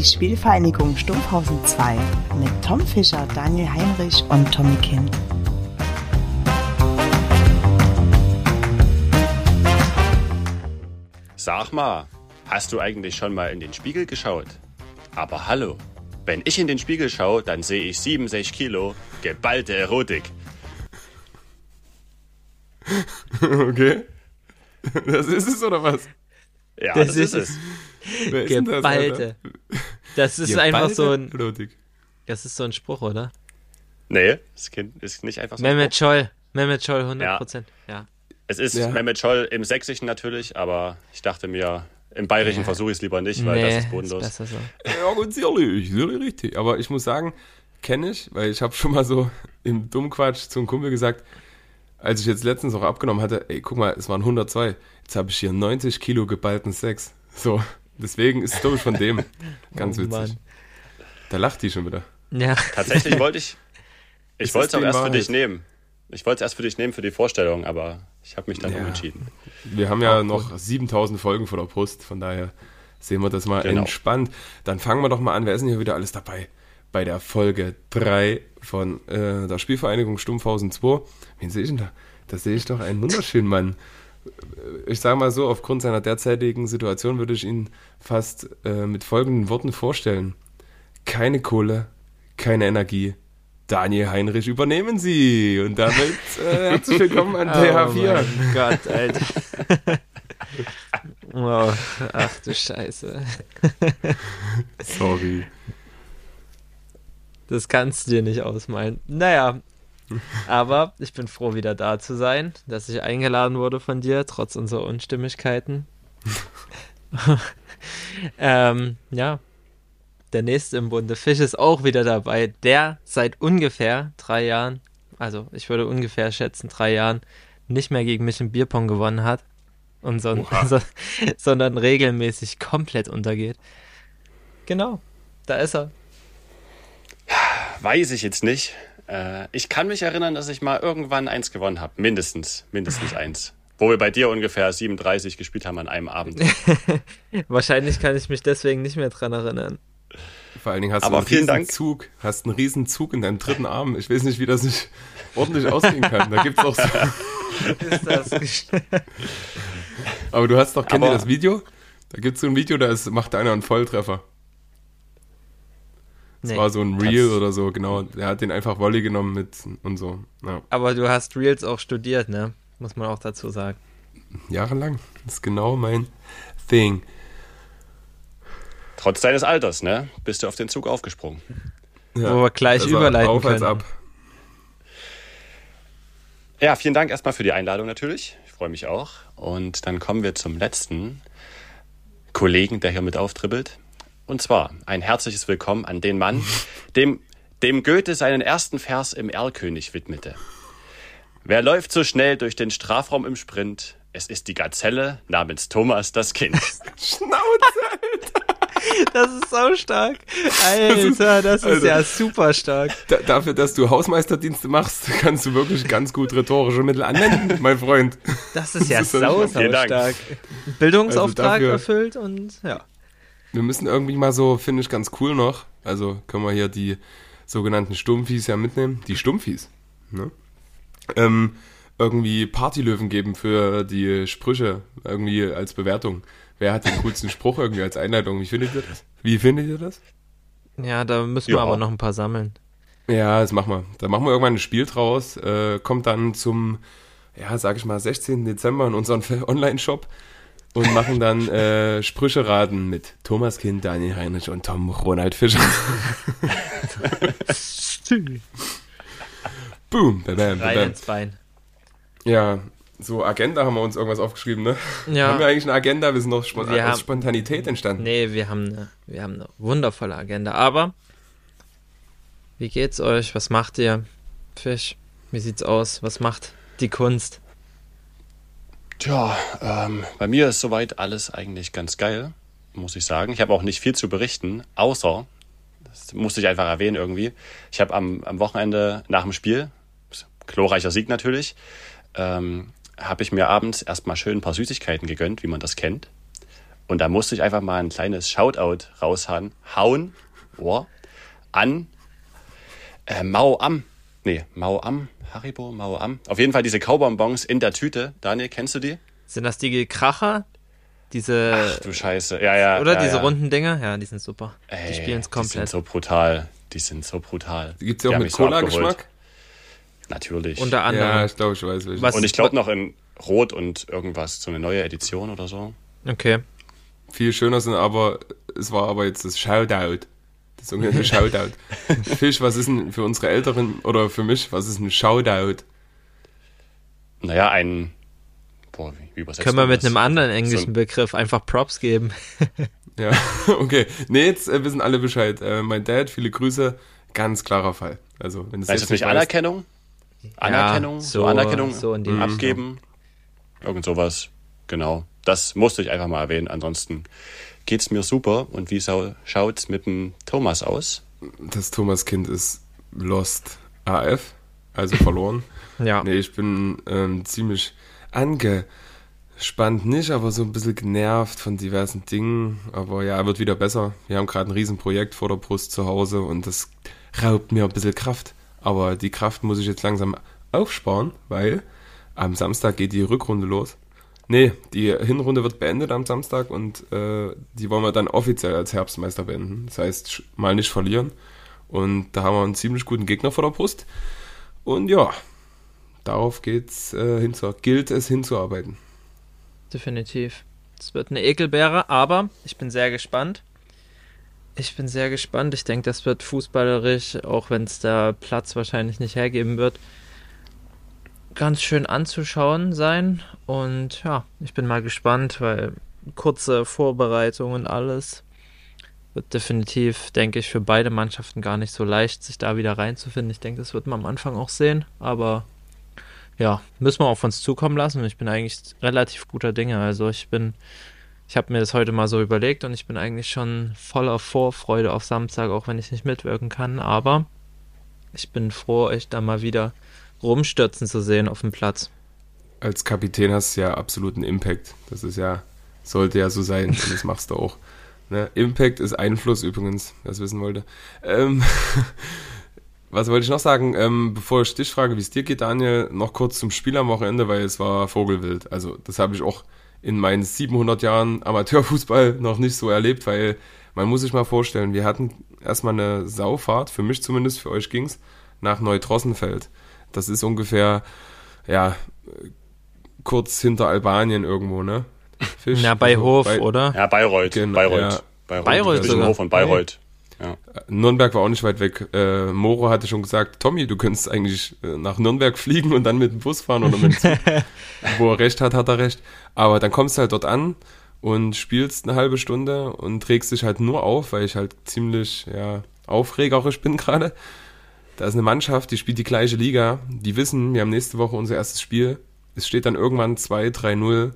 die Spielvereinigung Stumpfhausen 2 mit Tom Fischer, Daniel Heinrich und Tommy Kind. Sag mal, hast du eigentlich schon mal in den Spiegel geschaut? Aber hallo, wenn ich in den Spiegel schaue, dann sehe ich 67 Kilo geballte Erotik. Okay. Das ist es oder was? Ja, Das das, ist ist es. Wer ist denn das, ist einfach Geballte so ein, Erotik. das ist so ein Spruch, oder? Nee, das Kind ist nicht einfach so. Mehmet Scholl. Mehmet Scholl, 100 Prozent. Ja. Es ist Ja. Mehmet Scholl im Sächsischen natürlich, aber ich dachte mir, im Bayerischen versuche ich es lieber nicht, weil das ist bodenlos. besser so. Ja, ganz ehrlich, ehrlich richtig. Aber ich muss sagen, kenne ich, weil ich habe schon mal so im Dummquatsch zum Kumpel gesagt, als ich jetzt letztens auch abgenommen hatte, ey, guck mal, es waren 102. Jetzt habe ich hier 90 Kilo geballten Sex. So, deswegen ist es, glaube ich, von dem. Ganz Oh, witzig. Mann. Da lacht die schon wieder. Ja. Tatsächlich wollte ich, ich Ist wollte es auch erst für Wahrheit? dich nehmen. Ich wollte es erst für dich nehmen für die Vorstellung, aber ich habe mich dann Ja. umentschieden. Wir haben ja noch 7000 Folgen vor der Brust, von daher sehen wir das mal Genau. entspannt. Dann fangen wir doch mal an. Wer ist denn hier wieder alles dabei? Bei der Folge 3 von äh, der Spielvereinigung Stumpfhausen 2. Wen sehe ich denn da? Da sehe ich doch einen wunderschönen Mann. Ich sage mal so, aufgrund seiner derzeitigen Situation würde ich ihn fast äh, mit folgenden Worten vorstellen. Keine Kohle, keine Energie. Daniel Heinrich, übernehmen Sie. Und damit äh, herzlich willkommen an TH4. Oh Gott, Alter. wow. Ach du Scheiße. Sorry. Das kannst du dir nicht ausmalen. Naja. Aber ich bin froh, wieder da zu sein, dass ich eingeladen wurde von dir, trotz unserer Unstimmigkeiten. ähm, ja. Der nächste im Bunde, Fisch, ist auch wieder dabei, der seit ungefähr drei Jahren, also ich würde ungefähr schätzen, drei Jahren, nicht mehr gegen mich im Bierpong gewonnen hat. Und son so, sondern regelmäßig komplett untergeht. Genau, da ist er. Weiß ich jetzt nicht. Äh, ich kann mich erinnern, dass ich mal irgendwann eins gewonnen habe. Mindestens, mindestens eins. Wo wir bei dir ungefähr 37 gespielt haben an einem Abend. Wahrscheinlich kann ich mich deswegen nicht mehr dran erinnern. Vor allen Dingen hast Aber du einen vielen Dank. Zug, hast einen riesen Zug in deinem dritten Arm. Ich weiß nicht, wie das nicht ordentlich ausgehen kann. Da gibt's auch so, Ist das aber du hast doch, kennt ihr das Video? Da gibt's so ein Video, da ist, macht einer einen Volltreffer. Das nee. war so ein Reel oder so, genau. Der hat den einfach Volley genommen mit und so. Ja. Aber du hast Reels auch studiert, ne? Muss man auch dazu sagen. Jahrelang. Das ist genau mein Thing. Trotz deines Alters, ne? Bist du auf den Zug aufgesprungen. Ja. Wo wir gleich Also überleiten auf als können. ab. Ja, vielen Dank erstmal für die Einladung natürlich. Ich freue mich auch. Und dann kommen wir zum letzten Kollegen, der hier mit auftribbelt. Und zwar ein herzliches Willkommen an den Mann, dem, dem Goethe seinen ersten Vers im Erlkönig widmete. Wer läuft so schnell durch den Strafraum im Sprint? Es ist die Gazelle namens Thomas das Kind. Schnauze! Das ist so stark. Alter, das ist Alter. ja super stark. Da, dafür, dass du Hausmeisterdienste machst, kannst du wirklich ganz gut rhetorische Mittel anwenden, mein Freund. Das ist ja Das ist sau, sau stark. Bildungsauftrag Also dafür- erfüllt und ja. Wir müssen irgendwie mal so, finde ich ganz cool noch, also können wir hier die sogenannten Stumpfis ja mitnehmen, die Stumpfis, ne? Ähm, irgendwie Partylöwen geben für die Sprüche, irgendwie als Bewertung. Wer hat den coolsten Spruch irgendwie als Einleitung? Wie findet ihr das? Wie findet ihr das? Ja, da müssen wir Ja. aber noch ein paar sammeln. Ja, das machen wir. Da machen wir irgendwann ein Spiel draus, äh, kommt dann zum, ja, sag ich mal, 16. Dezember in unseren Online-Shop und machen dann äh, Sprüche raten mit Thomas Kind, Daniel Heinrich und Tom Ronald Fischer. Boom, bam, bam, Rein bam. ins Bein. Ja, so Agenda haben wir uns irgendwas aufgeschrieben, ne? Ja. Haben wir eigentlich eine Agenda? Wir sind noch spon Wir haben- Spontanität entstanden. Nee, wir haben eine, wir haben eine wundervolle Agenda. Aber wie geht's euch? Was macht ihr? Fisch, wie sieht's aus? Was macht die Kunst? Tja, ähm, bei mir ist soweit alles eigentlich ganz geil, muss ich sagen. Ich habe auch nicht viel zu berichten, außer, das musste ich einfach erwähnen irgendwie, ich habe am, am Wochenende nach dem Spiel, glorreicher Sieg natürlich, ähm, habe ich mir abends erstmal schön ein paar Süßigkeiten gegönnt, wie man das kennt. Und da musste ich einfach mal ein kleines Shoutout raushauen, hauen, oh, an äh, Mao Am. Nee, Mao Am, Haribo, Mao Am. Auf jeden Fall diese Kaubonbons in der Tüte. Daniel, kennst du die? Sind das die Kracher? Diese. Ach du Scheiße. Ja, ja. Oder ja, diese ja. runden Dinger? Ja, die sind super. Ey, die spielen es Die sind komplett. so brutal. Die sind so brutal. Gibt es ja auch mit mich so. Cola-Geschmack? Natürlich. Unter anderem. Ja, ich glaube, ich weiß welche. Was- und ich glaube noch in Rot und irgendwas, so eine neue Edition oder so. Okay. Viel schöner sind aber, es war aber jetzt das Shoutout. Das sogenannte Shoutout. Fisch, was ist denn für unsere Älteren oder für mich, was ist ein Shoutout? Naja, ein. Boah, wie, wie übersetzt Können wir mit das? einem anderen englischen So ein- Begriff einfach Props geben? Ja, okay. Nee, jetzt äh, wissen alle Bescheid. Äh, mein Dad, viele Grüße, ganz klarer Fall. Also, wenn es ist das nicht Anerkennung? Anerkennung? so- so, Anerkennung so in die abgeben? Irgend sowas. Genau. Das musste ich einfach mal erwähnen. Ansonsten geht's mir super. Und wie schaut's mit dem Thomas aus? Das Thomas-Kind ist Lost AF, also verloren. Ja. Nee, ich bin ähm, ziemlich angespannt, nicht, aber so ein bisschen genervt von diversen Dingen. Aber ja, wird wieder besser. Wir haben gerade ein Riesenprojekt vor der Brust zu Hause und das raubt mir ein bisschen Kraft. Aber die Kraft muss ich jetzt langsam aufsparen, weil am Samstag geht die Rückrunde los. Nee, die Hinrunde wird beendet am Samstag und äh, die wollen wir dann offiziell als Herbstmeister beenden. Das heißt, mal nicht verlieren. Und da haben wir einen ziemlich guten Gegner vor der Brust. Und ja, darauf geht's äh, hinzu, gilt es hinzuarbeiten. Definitiv. Es wird eine Ekelbeere, aber ich bin sehr gespannt. Ich bin sehr gespannt. Ich denke, das wird fußballerisch, auch wenn es der Platz wahrscheinlich nicht hergeben wird, ganz schön anzuschauen sein. Und ja, ich bin mal gespannt, weil kurze Vorbereitung und alles wird definitiv, denke ich, für beide Mannschaften gar nicht so leicht, sich da wieder reinzufinden. Ich denke, das wird man am Anfang auch sehen, aber ja, müssen wir auf uns zukommen lassen. Ich bin eigentlich relativ guter Dinge. Also ich bin, ich habe mir das heute mal so überlegt und ich bin eigentlich schon voller Vorfreude auf Samstag, auch wenn ich nicht mitwirken kann. Aber ich bin froh, euch da mal wieder rumstürzen zu sehen auf dem Platz. Als Kapitän hast du ja absoluten Impact. Das ist ja, sollte ja so sein und das machst du auch. Ne? Impact ist Einfluss übrigens, wer es wissen wollte. Ähm, was wollte ich noch sagen? Ähm, bevor ich dich frage, wie es dir geht, Daniel, noch kurz zum Spiel am Wochenende, weil es war Vogelwild. Also das habe ich auch in meinen 700 Jahren Amateurfußball noch nicht so erlebt, weil man muss sich mal vorstellen, wir hatten erstmal eine Saufahrt, für mich zumindest, für euch ging's, nach Neutrossenfeld. Das ist ungefähr, ja, kurz hinter Albanien irgendwo, ne? Fisch, Ja, bei also Hof, bei- oder? Ja, Bayreuth. Genau, Bayreuth. ja. Bayreuth. Bayreuth Zwischen. Hof und Bayreuth. Ja. Nürnberg war auch nicht weit weg. Äh, Moro hatte schon gesagt, Tommy, du könntest eigentlich äh, nach Nürnberg fliegen und dann mit dem Bus fahren oder mit dem Zug. Wo er recht hat, hat er recht. Aber dann kommst du halt dort an und spielst eine halbe Stunde und trägst dich halt nur auf, weil ich halt ziemlich ja, aufregerisch bin gerade. Da ist eine Mannschaft, die spielt die gleiche Liga. Die wissen, wir haben nächste Woche unser erstes Spiel. Es steht dann irgendwann 2-3-0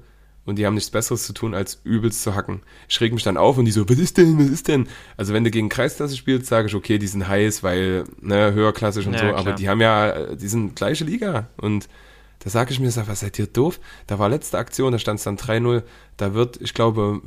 und die haben nichts Besseres zu tun, als übelst zu hacken. Ich reg mich dann auf und die so, was ist denn, was ist denn? Also wenn du gegen Kreisklasse spielst, sage ich, okay, die sind heiß, weil, ne, höherklassig und Ja, so, klar. aber die haben ja, die sind gleiche Liga und da sage ich mir, sag, was seid ihr doof? Da war letzte Aktion, da stand es dann 3-0, da wird, ich glaube,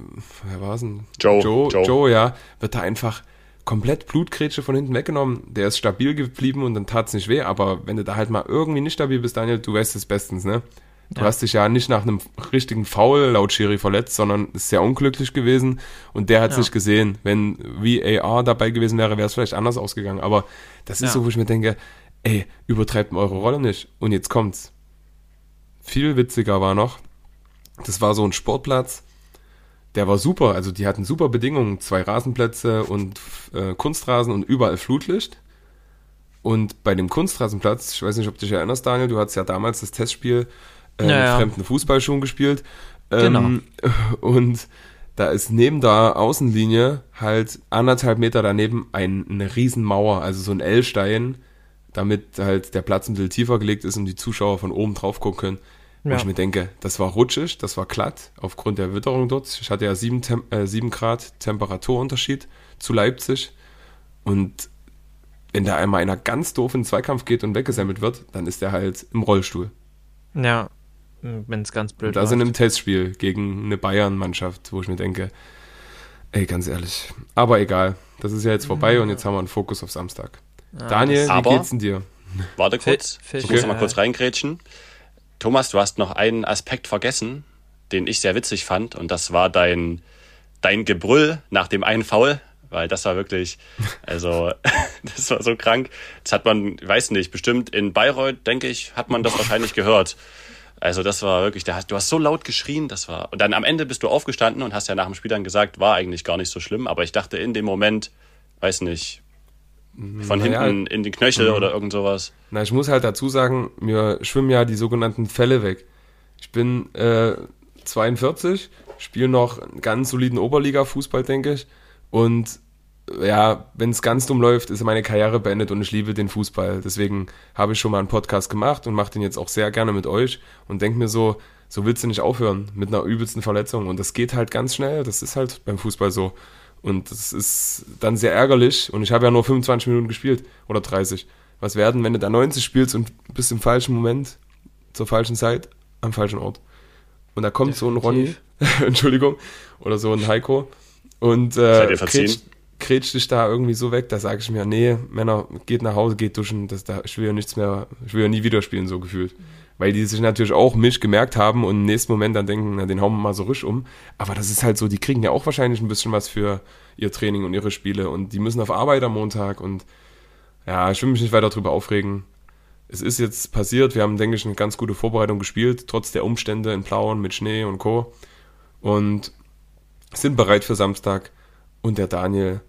wer war es denn? Joe, Joe, Joe. Joe, ja, wird da einfach komplett Blutgrätsche von hinten weggenommen. Der ist stabil geblieben und dann tat's nicht weh, aber wenn du da halt mal irgendwie nicht stabil bist, Daniel, du weißt es bestens, ne? Du Ja. hast dich ja nicht nach einem richtigen Foul laut Schiri verletzt, sondern ist sehr unglücklich gewesen und der hat es Ja. nicht gesehen. Wenn VAR dabei gewesen wäre, wäre es vielleicht anders ausgegangen. Aber das ist Ja. so, wo ich mir denke, ey, übertreibt eure Rolle nicht. Und jetzt kommt's. Viel witziger war noch, das war so ein Sportplatz, der war super. Also die hatten super Bedingungen, zwei Rasenplätze und äh, Kunstrasen und überall Flutlicht. Und bei dem Kunstrasenplatz, ich weiß nicht, ob du dich erinnerst, Daniel, du hattest ja damals das Testspiel äh, Ja, mit fremden Fußballschuhen gespielt. Genau. Ähm, und da ist neben der Außenlinie halt anderthalb Meter daneben ein, eine Riesenmauer, also so ein L-Stein, damit halt der Platz ein bisschen tiefer gelegt ist und die Zuschauer von oben drauf gucken können. Wo Ja. ich mir denke, das war rutschig, das war glatt, aufgrund der Witterung dort. Ich hatte ja sieben, Tem äh, sieben Grad Temperaturunterschied zu Leipzig. Und wenn da einmal einer ganz doof in den Zweikampf geht und weggesammelt wird, dann ist er halt im Rollstuhl. Ja. wenn es ganz blöd Da läuft. sind im Testspiel gegen eine Bayern-Mannschaft, wo ich mir denke, ey, ganz ehrlich. Aber egal, das ist ja jetzt vorbei und jetzt haben wir einen Fokus auf Samstag. Ah, Daniel, wie geht's denn dir? Warte kurz, Fisch- ich muss noch mal kurz reingrätschen. Thomas, du hast noch einen Aspekt vergessen, den ich sehr witzig fand, und das war dein, dein Gebrüll nach dem einen Foul, weil das war wirklich, also, das war so krank. Das hat man, weiß nicht, bestimmt in Bayreuth, denke ich, hat man das wahrscheinlich gehört. Also das war wirklich, hast- du hast so laut geschrien, das war. Und dann am Ende bist du aufgestanden und hast ja nach dem Spiel dann gesagt, war eigentlich gar nicht so schlimm, aber ich dachte in dem Moment, weiß nicht, von Naja, hinten in die Knöchel oder irgend sowas. Na, ich muss halt dazu sagen, mir schwimmen ja die sogenannten Fälle weg. Ich bin äh, 42, spiele noch einen ganz soliden Oberliga-Fußball, denke ich. Und ja, wenn es ganz dumm läuft, ist meine Karriere beendet und ich liebe den Fußball. Deswegen habe ich schon mal einen Podcast gemacht und mache den jetzt auch sehr gerne mit euch und denke mir so, so willst du nicht aufhören mit einer übelsten Verletzung. Und das geht halt ganz schnell. Das ist halt beim Fußball so. Und das ist dann sehr ärgerlich. Und ich habe ja nur 25 Minuten gespielt oder 30. Was werden, wenn du da 90 spielst und bist im falschen Moment, zur falschen Zeit, am falschen Ort? Und da kommt so ein Ronny, Entschuldigung, oder so ein Heiko und äh, grätscht dich da irgendwie so weg, da sage ich mir, nee, Männer, geht nach Hause, geht duschen, das, da, ich will ja nichts mehr, ich will ja nie wieder spielen, so gefühlt. Weil die sich natürlich auch mich gemerkt haben und im nächsten Moment dann denken, na, den hauen wir mal so risch um. Aber das ist halt so, die kriegen ja auch wahrscheinlich ein bisschen was für ihr Training und ihre Spiele und die müssen auf Arbeit am Montag und ja, ich will mich nicht weiter drüber aufregen. Es ist jetzt passiert, wir haben, denke ich, eine ganz gute Vorbereitung gespielt, trotz der Umstände in Plauen mit Schnee und Co. Und sind bereit für Samstag. Und der Daniel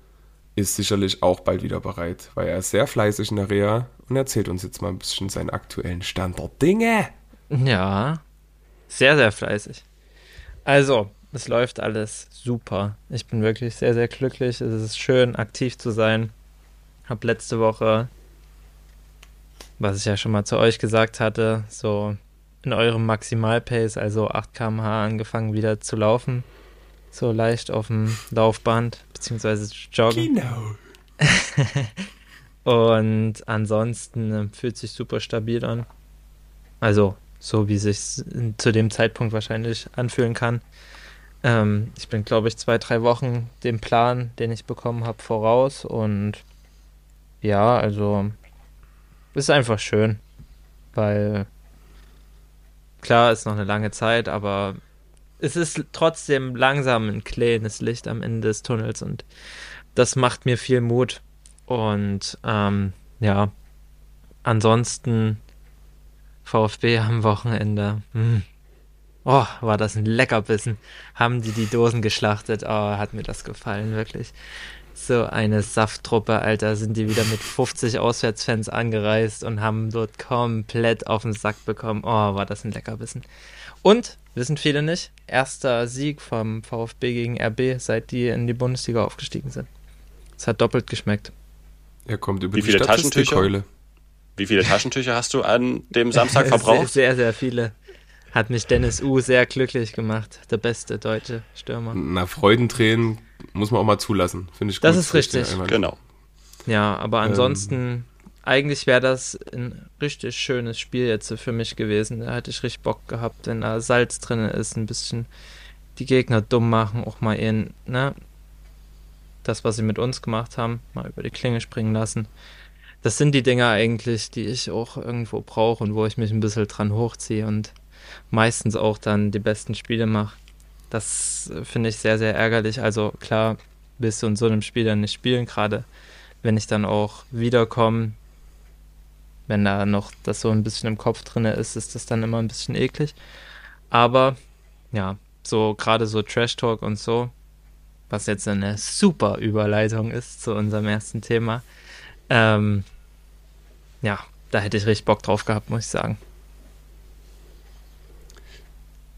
ist sicherlich auch bald wieder bereit, weil er ist sehr fleißig in der Reha und erzählt uns jetzt mal ein bisschen seinen aktuellen Stand der Dinge. Ja, sehr, sehr fleißig. Also, es läuft alles super. Ich bin wirklich sehr, sehr glücklich. Es ist schön, aktiv zu sein. Hab letzte Woche, was ich ja schon mal zu euch gesagt hatte, so in eurem Maximalpace, also 8 km/h, angefangen wieder zu laufen. So leicht auf dem Laufband, beziehungsweise joggen. Genau. Und ansonsten äh, fühlt sich super stabil an. Also, so wie sich zu dem Zeitpunkt wahrscheinlich anfühlen kann. Ähm, ich bin, glaube ich, zwei, drei Wochen dem Plan, den ich bekommen habe, voraus. Und ja, also ist einfach schön. Weil klar ist noch eine lange Zeit, aber es ist trotzdem langsam ein kleines Licht am Ende des Tunnels und das macht mir viel Mut. Und ähm, ja, ansonsten VfB am Wochenende. Hm. Oh, war das ein Leckerbissen. Haben die die Dosen geschlachtet? Oh, hat mir das gefallen, wirklich. So eine Safttruppe, Alter, sind die wieder mit 50 Auswärtsfans angereist und haben dort komplett auf den Sack bekommen. Oh, war das ein Leckerbissen. Und, wissen viele nicht, erster Sieg vom VfB gegen RB, seit die in die Bundesliga aufgestiegen sind. Es hat doppelt geschmeckt. Er kommt über Wie die viele Statistikkeule. Wie viele Taschentücher hast du an dem Samstag verbraucht? Sehr, sehr, sehr viele. Hat mich Dennis U sehr glücklich gemacht. Der beste deutsche Stürmer. Na, Freudentränen muss man auch mal zulassen. Finde ich Das gut. ist richtig. Genau. Ja, aber ansonsten, eigentlich wäre das ein richtig schönes Spiel jetzt für mich gewesen. Da hätte ich richtig Bock gehabt, wenn da Salz drin ist, ein bisschen die Gegner dumm machen, auch mal in, ne? Das, was sie mit uns gemacht haben, mal über die Klinge springen lassen. Das sind die Dinger eigentlich, die ich auch irgendwo brauche und wo ich mich ein bisschen dran hochziehe und meistens auch dann die besten Spiele mache. Das äh, finde ich sehr, sehr ärgerlich. Also klar, willst du in so einem Spiel dann nicht spielen, gerade wenn ich dann auch wiederkomme, wenn da noch das so ein bisschen im Kopf drin ist, ist das dann immer ein bisschen eklig. Aber ja, so gerade so Trash Talk und so, was jetzt eine super Überleitung ist zu unserem ersten Thema. Ähm, ja, da hätte ich richtig Bock drauf gehabt, muss ich sagen.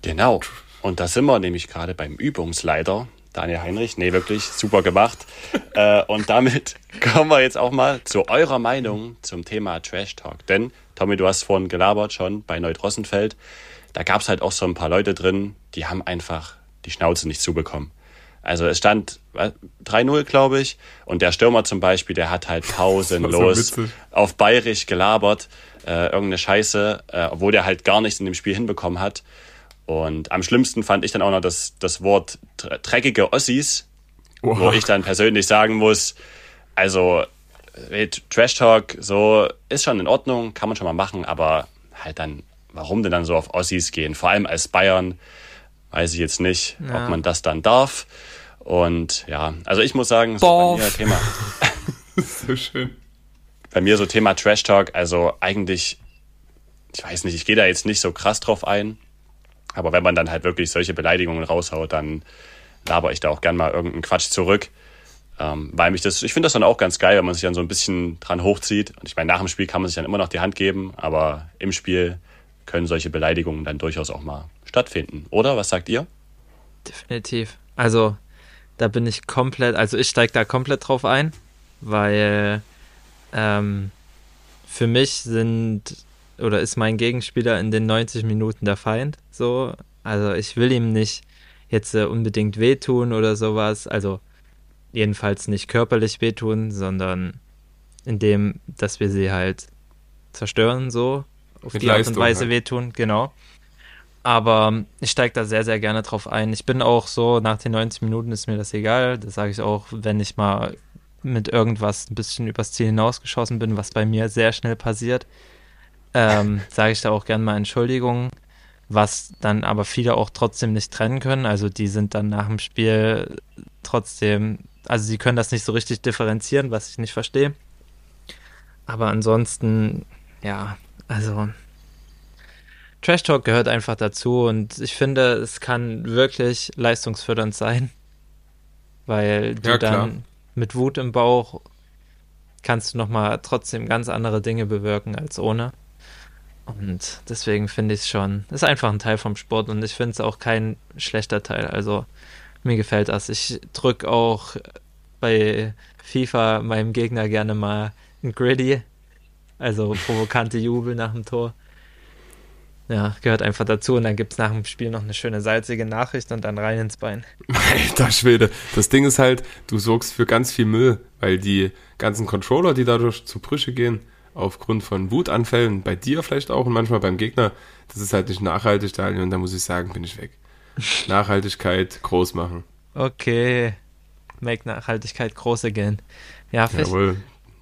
Genau. Und da sind wir nämlich gerade beim Übungsleiter, Daniel Heinrich. Nee, wirklich super gemacht. äh, und damit kommen wir jetzt auch mal zu eurer Meinung zum Thema Trash Talk. Denn, Tommy, du hast vorhin gelabert schon bei Neudrossenfeld. Da gab es halt auch so ein paar Leute drin, die haben einfach die Schnauze nicht zubekommen. Also es stand was, 3-0, glaube ich. Und der Stürmer zum Beispiel, der hat halt pausenlos auf Bayerisch gelabert. äh, irgendeine Scheiße, äh, obwohl der halt gar nichts in dem Spiel hinbekommen hat. Und am schlimmsten fand ich dann auch noch das, das Wort dreckige Ossis, wow. wo ich dann persönlich sagen muss, also äh, Trash Talk so ist schon in Ordnung, kann man schon mal machen, aber halt dann, warum denn dann so auf Ossis gehen? Vor allem als Bayern weiß ich jetzt nicht, ja. ob man das dann darf. Und ja, also ich muss sagen, so bei mir Thema. so schön. Bei mir so Thema Trash Talk, also eigentlich, ich weiß nicht, ich gehe da jetzt nicht so krass drauf ein. Aber wenn man dann halt wirklich solche Beleidigungen raushaut, dann laber ich da auch gern mal irgendeinen Quatsch zurück. Ähm, weil mich das, ich finde das dann auch ganz geil, wenn man sich dann so ein bisschen dran hochzieht. Und ich meine, nach dem Spiel kann man sich dann immer noch die Hand geben, aber im Spiel können solche Beleidigungen dann durchaus auch mal stattfinden. Oder? Was sagt ihr? Definitiv. Also, da bin ich komplett, also ich steige da komplett drauf ein, weil ähm, für mich sind oder ist mein Gegenspieler in den 90 Minuten der Feind. So, also ich will ihm nicht jetzt äh, unbedingt wehtun oder sowas. Also jedenfalls nicht körperlich wehtun, sondern indem, dass wir sie halt zerstören, so auf Mit die Art und Weise halt. wehtun, genau. Aber ich steige da sehr, sehr gerne drauf ein. Ich bin auch so, nach den 90 Minuten ist mir das egal. Das sage ich auch, wenn ich mal mit irgendwas ein bisschen übers Ziel hinausgeschossen bin, was bei mir sehr schnell passiert, ähm, sage ich da auch gerne mal Entschuldigung, was dann aber viele auch trotzdem nicht trennen können. Also die sind dann nach dem Spiel trotzdem, also sie können das nicht so richtig differenzieren, was ich nicht verstehe. Aber ansonsten, ja, also Trash Talk gehört einfach dazu und ich finde, es kann wirklich leistungsfördernd sein, weil du ja, dann mit Wut im Bauch kannst du nochmal trotzdem ganz andere Dinge bewirken als ohne. Und deswegen finde ich es schon, ist einfach ein Teil vom Sport und ich finde es auch kein schlechter Teil. Also mir gefällt das. Ich drücke auch bei FIFA meinem Gegner gerne mal ein Griddy, also provokante Jubel nach dem Tor. Ja, gehört einfach dazu. Und dann gibt es nach dem Spiel noch eine schöne salzige Nachricht und dann rein ins Bein. Alter Schwede. Das Ding ist halt, du sorgst für ganz viel Müll, weil die ganzen Controller, die dadurch zu Brüche gehen, aufgrund von Wutanfällen, bei dir vielleicht auch und manchmal beim Gegner, das ist halt nicht nachhaltig, Daniel. Und da muss ich sagen, bin ich weg. Nachhaltigkeit groß machen. Okay. Make Nachhaltigkeit groß again. Ja, Jawohl.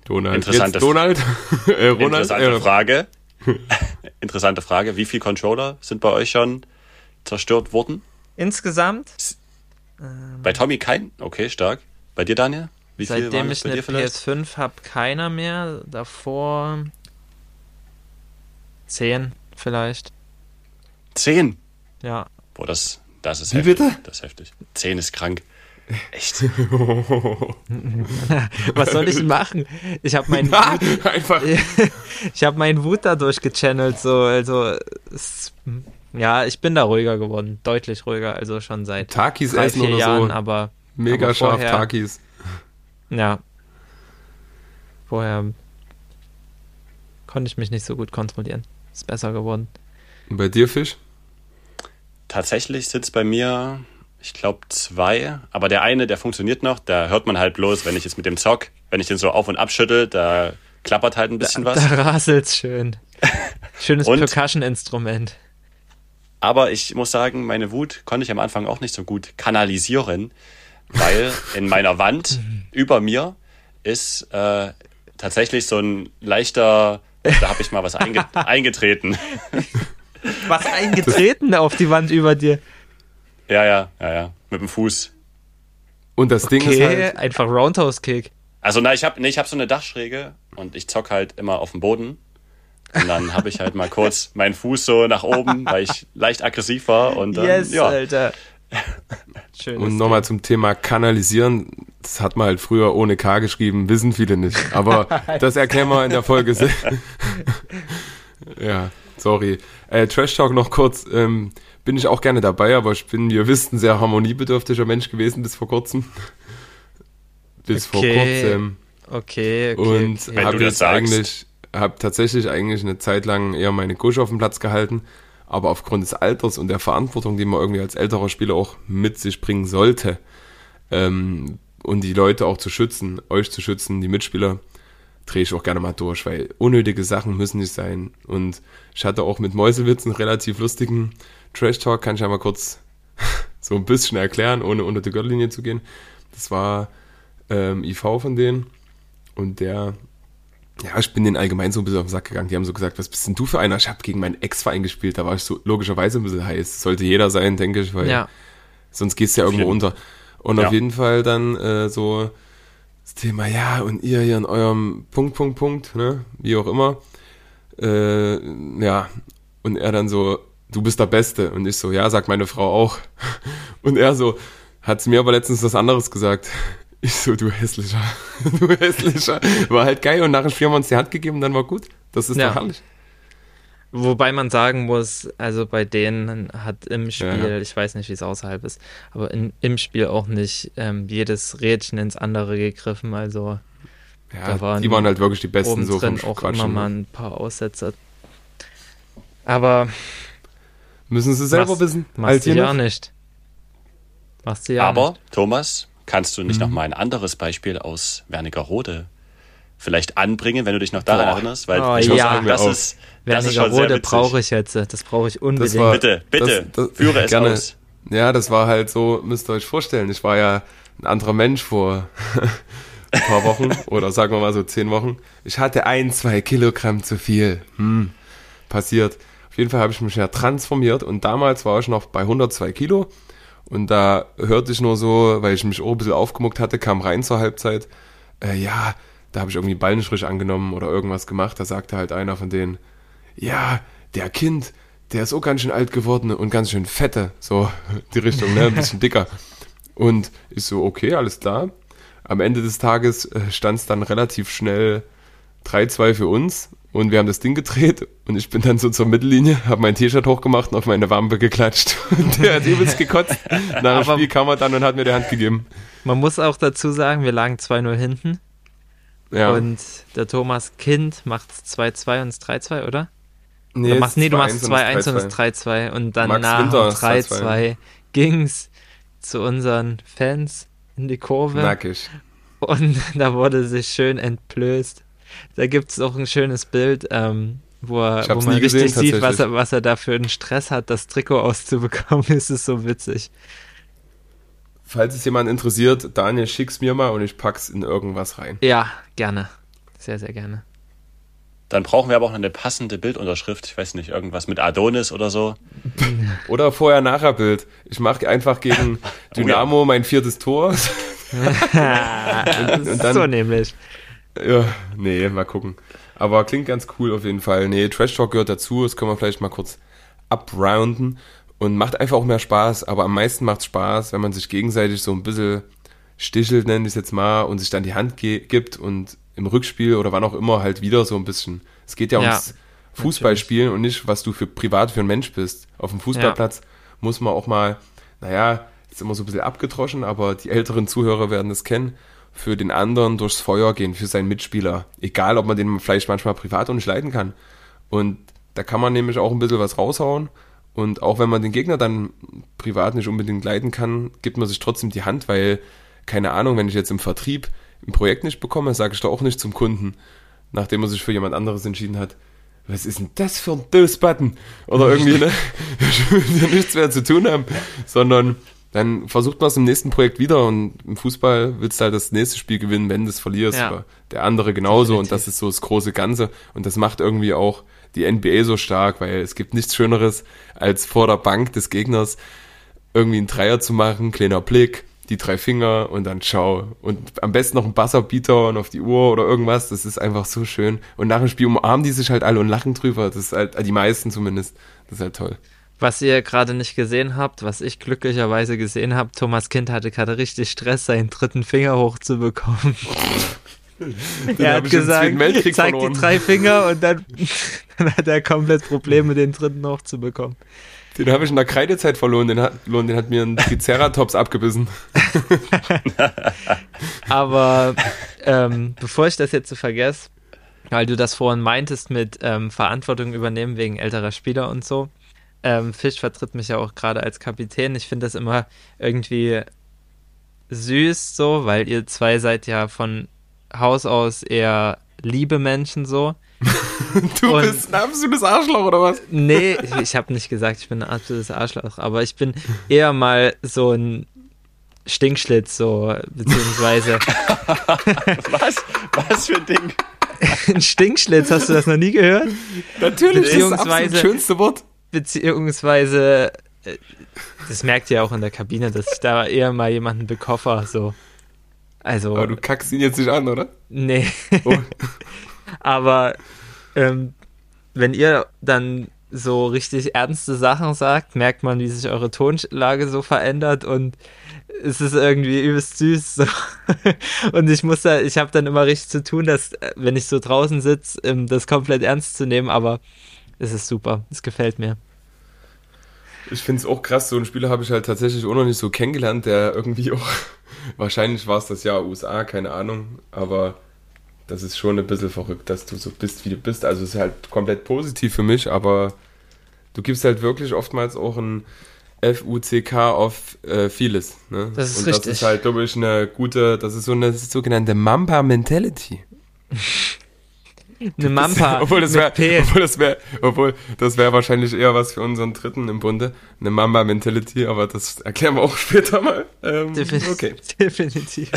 Donald. Interessantes, Donald. äh, Ronald, Interessante äh, Frage. Interessante Frage. Wie viele Controller sind bei euch schon zerstört worden? Insgesamt? Bei Tommy kein? Okay, stark. Bei dir, Daniel? Wie Seitdem ich eine PS5 habe, keiner mehr. Davor zehn vielleicht. Zehn? Ja. Boah, das, das ist Wie heftig. bitte? Das ist heftig. Zehn ist krank. Echt? Was soll ich machen? Ich habe meinen Wut, einfach. ich habe meinen Wut dadurch gechannelt, so also es, ja, ich bin da ruhiger geworden, deutlich ruhiger, also schon seit Takis drei, vier Jahren, so. aber mega aber scharf Takis. Ja. Vorher konnte ich mich nicht so gut kontrollieren. Ist besser geworden. Und bei dir, Fisch? Tatsächlich sitzt bei mir ich glaube, zwei. Aber der eine, der funktioniert noch. Da hört man halt bloß, wenn ich jetzt mit dem Zock, wenn ich den so auf und ab schüttel, da klappert halt ein bisschen da, was. Da raselt's schön. Schönes Percussion-Instrument. Aber ich muss sagen, meine Wut konnte ich am Anfang auch nicht so gut kanalisieren, weil in meiner Wand über mir ist äh, tatsächlich so ein leichter, da habe ich mal was einge eingetreten. Was eingetreten auf die Wand über dir? Ja, ja, ja, ja. Mit dem Fuß. Und das okay, Ding ist halt. Einfach Roundhouse-Kick. Also, na, ich habe nee, ich hab so eine Dachschräge und ich zock halt immer auf dem Boden. Und dann habe ich halt mal kurz meinen Fuß so nach oben, weil ich leicht aggressiv war. Und dann, yes, ja. Alter. Schönes und nochmal zum Thema Kanalisieren. Das hat man halt früher ohne K geschrieben, wissen viele nicht. Aber das erkennen wir in der Folge. ja, sorry. Äh, Trash Talk noch kurz. Ähm, bin ich auch gerne dabei, aber ich bin, ihr wisst, ein sehr harmoniebedürftiger Mensch gewesen bis vor kurzem. bis okay. vor kurzem. Okay, okay. Und okay. habe jetzt eigentlich, habe tatsächlich eigentlich eine Zeit lang eher meine Gusch auf dem Platz gehalten, aber aufgrund des Alters und der Verantwortung, die man irgendwie als älterer Spieler auch mit sich bringen sollte, ähm, und die Leute auch zu schützen, euch zu schützen, die Mitspieler, drehe ich auch gerne mal durch, weil unnötige Sachen müssen nicht sein. Und ich hatte auch mit Mäusewitz einen relativ lustigen Trash-Talk, kann ich einmal kurz so ein bisschen erklären, ohne unter die Gürtellinie zu gehen. Das war ähm, IV von denen und der, ja, ich bin den allgemein so ein bisschen auf den Sack gegangen. Die haben so gesagt, was bist denn du für einer? Ich habe gegen meinen Ex-Verein gespielt, da war ich so logischerweise ein bisschen heiß. Sollte jeder sein, denke ich, weil Ja. sonst gehst du ja irgendwo unter. Und Ja. auf jeden Fall dann äh, so das Thema, ja, und ihr hier in eurem Punkt, Punkt, Punkt, ne, wie auch immer. Äh, ja, und er dann so, du bist der Beste. Und ich so, ja, sagt meine Frau auch. Und er so, hat mir aber letztens was anderes gesagt. Ich so, du hässlicher, du hässlicher. War halt geil und nach dem Spiel haben wir uns die Hand gegeben, dann war gut. Das ist Ja. doch herrlich. Wobei man sagen muss, also bei denen hat im Spiel, Ja, ich weiß nicht, wie es außerhalb ist, aber in, im Spiel auch nicht ähm, jedes Rädchen ins andere gegriffen. Also Ja, Da waren die waren halt wirklich die Besten so vom drin auch Quatschen. immer mal ein paar Aussetzer. Aber Müssen sie selber machst, wissen. machst Als du ja nicht. Machst du ja Aber, nicht. Thomas, kannst du nicht Mhm. noch mal ein anderes Beispiel aus Wernigerode vielleicht anbringen, wenn du dich noch daran Boah. erinnerst? Weil Oh, ich muss ja. sagen, das Auf. ist, das ist schon sehr witzig. brauche ich jetzt. Das brauche ich unbedingt. war- Bitte, bitte, Das- das- führe es gerne. aus. Ja, das war halt so, müsst ihr euch vorstellen. Ich war ja ein anderer Mensch vor ein paar Wochen oder sagen wir mal so zehn Wochen. Ich hatte ein, zwei Kilogramm zu viel. Hm, passiert. Auf jeden Fall habe ich mich ja transformiert und damals war ich noch bei 102 Kilo und da hörte ich nur so, weil ich mich auch ein bisschen aufgemuckt hatte, kam rein zur Halbzeit, äh, ja, da habe ich irgendwie Ball nicht richtig angenommen oder irgendwas gemacht. Da sagte halt einer von denen, ja, der Kind, der ist auch ganz schön alt geworden und ganz schön fette, so die Richtung, ne, ein bisschen dicker. Und ich so, okay, alles klar. Am Ende des Tages äh, stand es dann relativ schnell 3-2 für uns und wir haben das Ding gedreht und ich bin dann so zur Mittellinie, habe mein T-Shirt hochgemacht und auf meine Wampe geklatscht und der hat übelst gekotzt. Nach dem Spiel kam er dann und hat mir die Hand gegeben. Man muss auch dazu sagen, wir lagen 2-0 hinten Ja. und der Thomas Kind macht 2-2 und es 3-2, oder? nee, du machst, nee, du machst 2-1 und 3-2. es 3-2 und dann Max nach Winter dem ist 3-2. 3-2 ging's zu unseren Fans in die Kurve Nackig. und da wurde sich schön entblößt. Da gibt's auch ein schönes Bild, ähm, wo, er, wo man gesehen, richtig sieht, was er, was er da für einen Stress hat, das Trikot auszubekommen. Es ist so witzig. Falls es jemand interessiert, Daniel, schick's mir mal und ich pack's in irgendwas rein. Ja, gerne. Sehr, sehr gerne. Dann brauchen wir aber auch noch eine passende Bildunterschrift. Ich weiß nicht, irgendwas mit Adonis oder so. Oder Vorher-Nachher-Bild. Ich mache einfach gegen Dynamo mein viertes Tor. und dann- so nämlich. Ja, nee, mal gucken. Aber klingt ganz cool auf jeden Fall. Nee, Trash Talk gehört dazu. Das können wir vielleicht mal kurz abrounden. Und macht einfach auch mehr Spaß. Aber am meisten macht Spaß, wenn man sich gegenseitig so ein bisschen stichelt, nenne ich es jetzt mal, und sich dann die Hand gibt und im Rückspiel oder wann auch immer halt wieder so ein bisschen. Es geht ja Ja, ums Fußballspielen und nicht, was du für privat für ein Mensch bist. Auf dem Fußballplatz muss man auch mal, naja, ist immer so ein bisschen abgedroschen, aber die älteren Zuhörer werden es kennen, für den anderen durchs Feuer gehen, für seinen Mitspieler. Egal, ob man den vielleicht manchmal privat auch nicht leiden kann. Und da kann man nämlich auch ein bisschen was raushauen. Und auch wenn man den Gegner dann privat nicht unbedingt leiden kann, gibt man sich trotzdem die Hand, weil, keine Ahnung, wenn ich jetzt im Vertrieb ein Projekt nicht bekomme, sage ich doch auch nicht zum Kunden, nachdem er sich für jemand anderes entschieden hat, was ist denn das für ein Dose-Button? Oder irgendwie, ne? Ich will ja nichts mehr zu tun haben, sondern dann versucht man es im nächsten Projekt wieder und im Fußball willst du halt das nächste Spiel gewinnen, wenn du es verlierst. Ja. Der andere genauso und Definitiv. das ist so das große Ganze und das macht irgendwie auch die NBA so stark, weil es gibt nichts Schöneres, als vor der Bank des Gegners irgendwie einen Dreier zu machen, kleiner Blick, die drei Finger und dann ciao. Und am besten noch ein Buzzerbeater und auf die Uhr oder irgendwas. Das ist einfach so schön. Und nach dem Spiel umarmen die sich halt alle und lachen drüber. Das ist halt, die meisten zumindest. Das ist halt toll. Was ihr gerade nicht gesehen habt, was ich glücklicherweise gesehen habe, Thomas Kind hatte gerade richtig Stress, seinen dritten Finger hochzubekommen. Er hat gesagt, zeig die drei Finger und dann, dann hat er komplett Probleme, den dritten hochzubekommen. Den habe ich in der Kreidezeit verloren. Den hat, den hat mir ein Triceratops abgebissen. Aber ähm, bevor ich das jetzt so vergesse, weil du das vorhin meintest mit ähm, Verantwortung übernehmen wegen älterer Spieler und so. Ähm, Fisch vertritt mich ja auch gerade als Kapitän. Ich finde das immer irgendwie süß so, weil ihr zwei seid ja von Haus aus eher liebe Menschen so. Du Und- bist ein absolutes Arschloch, oder was? Nee, ich, ich habe nicht gesagt, ich bin ein absolutes Arschloch, aber ich bin eher mal so ein Stinkschlitz, so, beziehungsweise Was? Was für ein Ding? ein Stinkschlitz, hast du das noch nie gehört? Natürlich, das ist das schönste Wort. Beziehungsweise, äh, das merkt ihr auch in der Kabine, dass ich da eher mal jemanden bekoffer, so. Also, Aber du kackst ihn jetzt nicht an, oder? nee. Oh. Aber ähm, wenn ihr dann so richtig ernste Sachen sagt, merkt man, wie sich eure Tonlage so verändert und es ist irgendwie übelst süß. So. Und ich muss da, ich habe dann immer richtig zu tun, dass, äh, wenn ich so draußen sitze, ähm, das komplett ernst zu nehmen, aber es ist super. Es gefällt mir. Ich finde es auch krass, so einen Spieler habe ich halt tatsächlich auch noch nicht so kennengelernt, der irgendwie auch, wahrscheinlich war es das Jahr USA, keine Ahnung, aber das ist schon ein bisschen verrückt, dass du so bist, wie du bist. Also es ist halt komplett positiv für mich, aber du gibst halt wirklich oftmals auch ein FUCK auf äh, vieles. Ne? Das ist Und richtig. das ist halt, glaube ich, eine gute, das ist so eine sogenannte Mamba-Mentality. Eine Mampa obwohl das wäre, obwohl das wäre, obwohl das wäre wahrscheinlich eher was für unseren Dritten im Bunde, eine Mamba Mentality, aber das erklären wir auch später mal. Ähm, Definitiv. okay. Definitiv.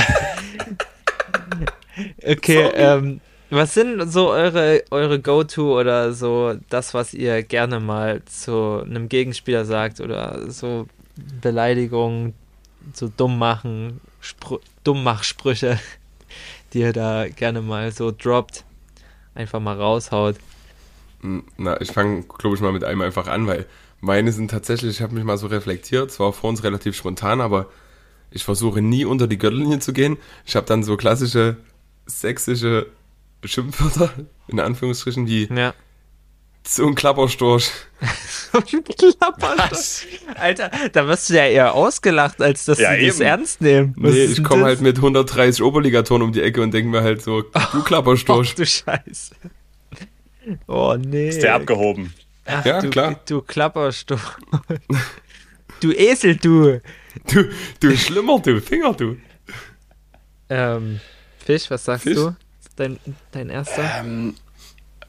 okay, ähm, was sind so eure, eure Go-To oder so das, was ihr gerne mal zu einem Gegenspieler sagt oder so Beleidigungen, so dumm machen, Spr Dummmachsprüche, die ihr da gerne mal so droppt, einfach mal raushaut. Na, ich fange, glaube ich, mal mit einem einfach an, weil meine sind tatsächlich, ich habe mich mal so reflektiert, zwar vor uns relativ spontan, aber ich versuche nie unter die Gürtellinie zu gehen. Ich habe dann so klassische sächsische Schimpfwörter, in Anführungsstrichen, wie Ja. so ein Klapperstorch. Was? Alter, da wirst du ja eher ausgelacht, als dass Ja, sie das ernst nehmen. Was Nee, ich komme halt mit 130 Oberligatoren um die Ecke und denke mir halt so, du Klapperstorch. Ach du Scheiße. Oh nee. Ist der abgehoben? Ach, Ja, du, klar. Du Klapperstuhl. du Esel, du. Du, du Schlimmer, du Finger, du. Ähm, Fisch, was sagst Fisch? du? Dein, dein erster? Ähm,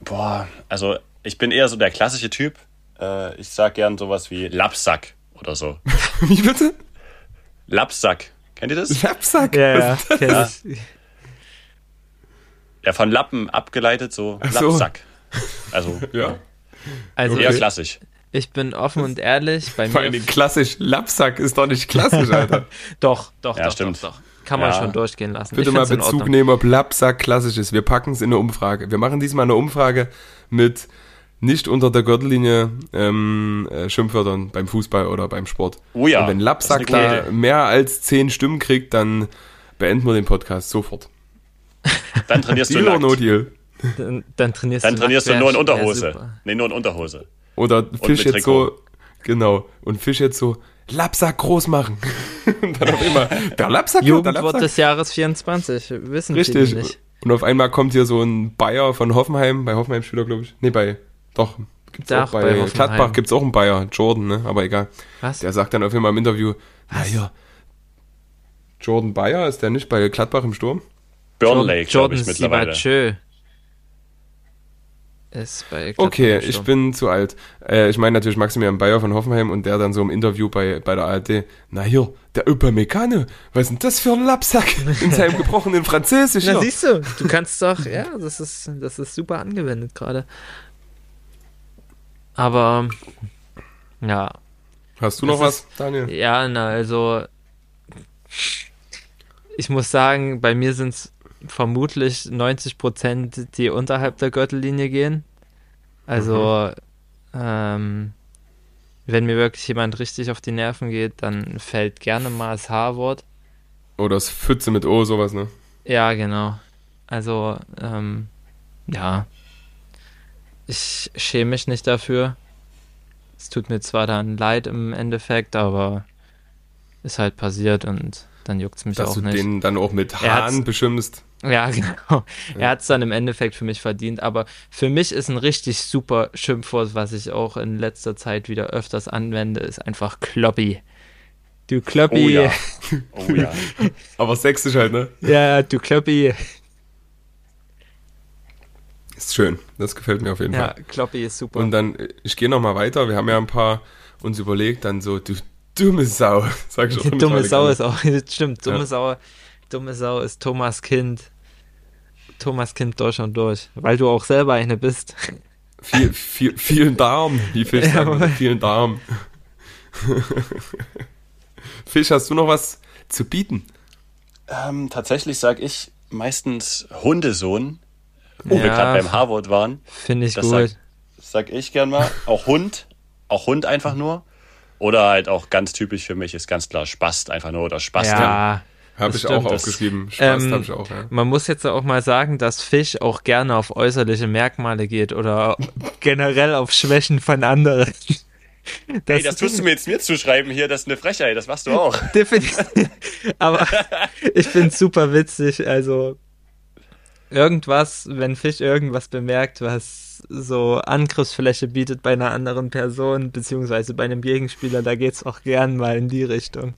boah, also ich bin eher so der klassische Typ. Äh, ich sag gern sowas wie Lapsack oder so. Wie bitte? Lapsack. Kennt ihr das? Lapsack? Ja, ja, ich. Ja, von Lappen abgeleitet, so Ach so. Lapsack. Also Ja, Also eher klassisch. ich bin offen und ehrlich. Bei vor mir Dingen klassisch. Lapsack ist doch nicht klassisch, Alter. doch, doch, Ja, doch, stimmt. doch, doch. Kann man Ja. schon durchgehen lassen. Bitte ich mal Bezug nehmen, ob Lapsack klassisch ist. Wir packen es in eine Umfrage. Wir machen diesmal eine Umfrage mit nicht unter der Gürtellinie ähm, äh, Schimpfwörtern beim Fußball oder beim Sport. Oh ja, Und wenn Lapsack da mehr als zehn Stimmen kriegt, dann beenden wir den Podcast sofort. Dann trainierst du nackt. no deal? Dann, dann trainierst Dann du trainierst du nur in Unterhose. Nee, nur in Unterhose. Oder Fisch jetzt so, genau, und Fisch jetzt so, Lapsack groß machen. und dann auf immer, der Lapsack, ja, der Jugendwort Lapsack. des Jahres 24, wissen Richtig. viele nicht. Und auf einmal kommt hier so ein Bayer von Hoffenheim, bei Hoffenheim Spieler, glaube ich. Nee, bei, doch, gibt's Doch, auch bei, bei. Gladbach gibt's auch einen Bayer, Jordan, ne, aber egal. Was? Der sagt dann auf einmal im Interview, na ja, Jordan Bayer, ist der nicht bei Gladbach im Sturm? Burnley, glaube Jordan ich, mittlerweile. Sibachö ist bei Gladbach Okay, im ich bin zu alt. Äh, ich meine natürlich Maximilian Bayer von Hoffenheim und der dann so im Interview bei, bei der ARD, na hier, der Upamecano, was ist denn das für ein Lapsack in seinem gebrochenen Französisch? Na siehst du, du kannst doch, ja, das ist, das ist super angewendet gerade. Aber, ja, Hast du noch was, Daniel? ja, na, also, ich muss sagen, bei mir sind es vermutlich 90 Prozent, die unterhalb der Gürtellinie gehen. Also, ähm, wenn mir wirklich jemand richtig auf die Nerven geht, dann fällt gerne mal das H-Wort. Oder das Pfütze mit O, sowas, ne? Ja, genau. Also, ähm, ja. Ich schäme mich nicht dafür. Es tut mir zwar dann leid im Endeffekt, aber ist halt passiert und dann juckt es mich Dass auch du nicht. den dann auch mit Hahn beschimpfst. Ja, genau. Er hat es dann im Endeffekt für mich verdient, aber für mich ist ein richtig super Schimpfwort, was ich auch in letzter Zeit wieder öfters anwende, ist einfach Kloppi. Du Kloppi. Oh ja. Oh ja. Aber sächsisch halt, ne? Ja, du Kloppi. Ist schön. Das gefällt mir auf jeden Ja, Fall. Kloppi ist super. Und dann, äh, ich gehe noch mal weiter. Wir haben ja ein paar uns überlegt, dann so, du dumme Sau, sag ich auch Die dumme Sau ist auch, stimmt, dumme Ja. Sau, dumme Sau ist Thomas Kind. Thomas Kind durch und durch, weil du auch selber eine bist. Viel, viel, vielen Darm, wie Fisch sagen, würde. vielen Darm. Fisch, hast du noch was zu bieten? Ähm, tatsächlich sage ich meistens Hundesohn, wo wir Ja. gerade beim Harvard waren. Finde ich Das gut. sag, sag ich gern mal. Auch Hund. Auch Hund einfach nur. Oder halt auch ganz typisch für mich ist ganz klar Spast einfach nur oder Spast. ja, Habe ich stimmt, auch aufgeschrieben. Spaß Ähm, habe ich auch, ja. man muss jetzt auch mal sagen, dass Fisch auch gerne auf äußerliche Merkmale geht oder generell auf Schwächen von anderen. Das, Ey, das tust du mir jetzt mir zuschreiben hier, das ist eine Frechheit, das machst du auch. Definitiv. Aber ich find's super witzig. Also irgendwas, wenn Fisch irgendwas bemerkt, was so Angriffsfläche bietet bei einer anderen Person, beziehungsweise bei einem Gegenspieler, da geht's auch gern mal in die Richtung.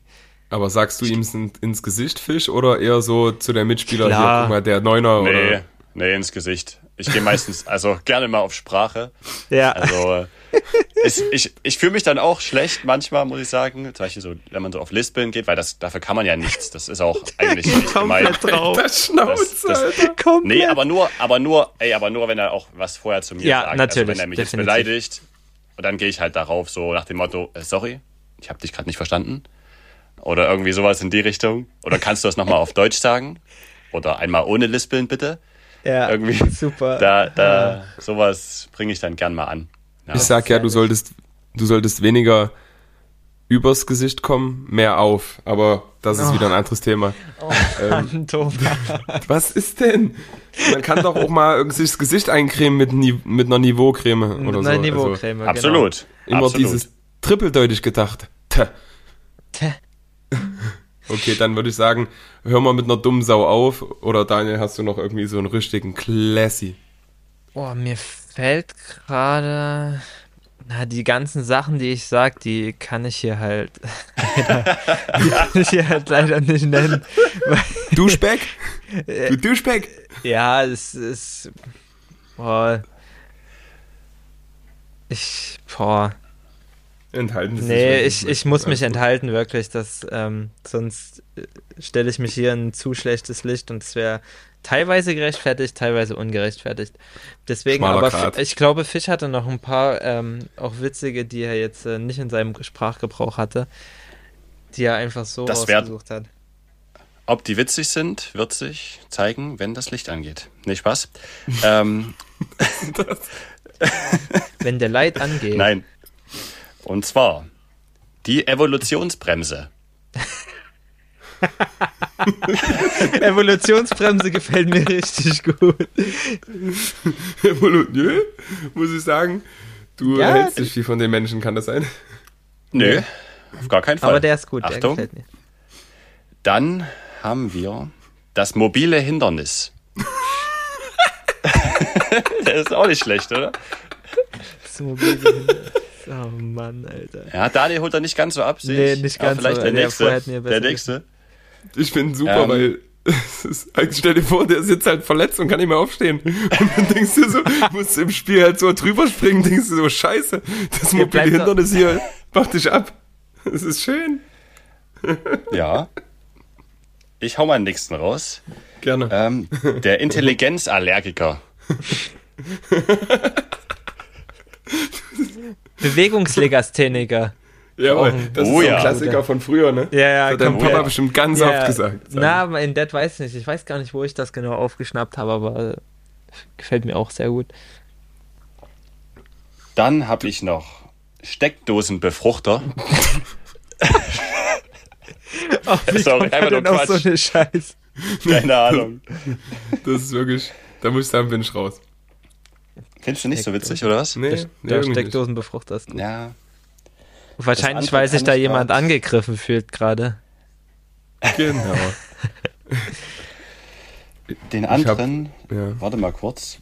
Aber sagst du ihm in, ins Gesicht Fisch oder eher so zu der Mitspieler hier, Klar. guck mal, der Neuner Nee, oder? nee, ins Gesicht. Ich gehe meistens, also gerne mal auf Sprache. Ja, Also ich, ich, ich fühle mich dann auch schlecht manchmal, muss ich sagen. Zum Beispiel so, wenn man so auf Lispeln geht, weil das dafür kann man ja nichts. Das ist auch eigentlich nicht gemeint. komplett drauf. Das Schnauze, Das- das-. Nee, aber nur, aber nur, ey, aber nur, wenn er auch was vorher zu mir Ja, sagt. natürlich, Also wenn er mich jetzt definitiv. beleidigt und dann gehe ich halt darauf so nach dem Motto, äh, sorry, ich habe dich gerade nicht verstanden. Oder irgendwie sowas in die Richtung. Oder kannst du das nochmal auf Deutsch sagen? Oder einmal ohne Lispeln bitte. Ja, Irgendwie. super. Da, da, sowas bringe ich dann gern mal an. Ja. Ich sag ja, du solltest, du solltest weniger übers Gesicht kommen, mehr auf. Aber das ist wieder ein anderes Thema. Mann, Thomas. Was ist denn? Man kann doch auch mal irgendwie sich das Gesicht eincremen mit, Ni mit einer Niveaucreme oder so. Nein, Also Niveaucreme. genau. Absolut. immer absolut. dieses trippeldeutig gedacht. Tö. Tö. Okay, dann würde ich sagen, hör mal mit einer dummen Sau auf. Oder Daniel, hast du noch irgendwie so einen richtigen Classy? Boah, mir fällt gerade. Na, die ganzen Sachen, die ich sag, die kann ich hier halt. leider, die kann ich hier halt leider nicht nennen. Duschbeck? Du Duschbeck? ja, es ist. Boah. Ich. Boah. Enthalten Sie sich, Nee, ich, ich muss mich enthalten, wirklich. Das, ähm, sonst äh, stelle ich mich hier in ein zu schlechtes Licht und es wäre teilweise gerechtfertigt, teilweise ungerechtfertigt. Deswegen, Schmaler aber Grat. F- ich glaube, Fisch hatte noch ein paar ähm, auch witzige, die er jetzt äh, nicht in seinem Sprachgebrauch hatte, die er einfach so Das rausgesucht hat. Ob die witzig sind, wird sich zeigen, wenn das Licht angeht. Nee, Spaß. ähm, Wenn der Light angeht. nein. Und zwar die Evolutionsbremse. Evolutionsbremse gefällt mir richtig gut. Nö, muss ich sagen. Du Ja, hältst nicht viel von den Menschen, kann das sein? Nö, auf gar keinen Fall. Aber der ist gut, der Achtung, gefällt mir. dann haben wir das mobile Hindernis. der ist auch nicht schlecht, oder? Das mobile Hindernis. Oh Mann, Alter. Ja, Daniel holt er nicht ganz so ab, sehe Nee, ich. nicht Aber ganz vielleicht so, der der nächste. der nächste. Ich finde super, Ähm. weil ist, stell dir vor, der sitzt halt verletzt und kann nicht mehr aufstehen. Und dann denkst du so, musst du im Spiel halt so drüber springen, denkst du so, scheiße, das mobile bleibt doch- Hindernis hier macht dich ab. Das ist schön. Ja. Ich hau mal den nächsten raus. Gerne. Ähm, der Intelligenzallergiker. Bewegungslegastheniker. Jawohl, auch- das Oh ist so ja. ein Klassiker von früher, ne? Ja, ja, Das hat dein. Papa bestimmt ganz Ja, oft gesagt. Na, aber in Dead weiß ich nicht. Ich weiß gar nicht, wo ich das genau aufgeschnappt habe, aber gefällt mir auch sehr gut. Dann habe ich noch Steckdosenbefruchter. Oh, wie Sorry, kommt einfach nur auf so Quatsch. eine Scheiß? Keine Ahnung. Das ist wirklich, da muss ich sagen, bin ich raus. Findest du nicht so witzig, oder was? Nee, Der, nee der irgendwie nicht. Steckdosenbefruchter ist gut. Ja. Wahrscheinlich, andere weil sich da jemand grad- angegriffen fühlt gerade. Genau. Den hab- anderen, Ja. warte mal kurz.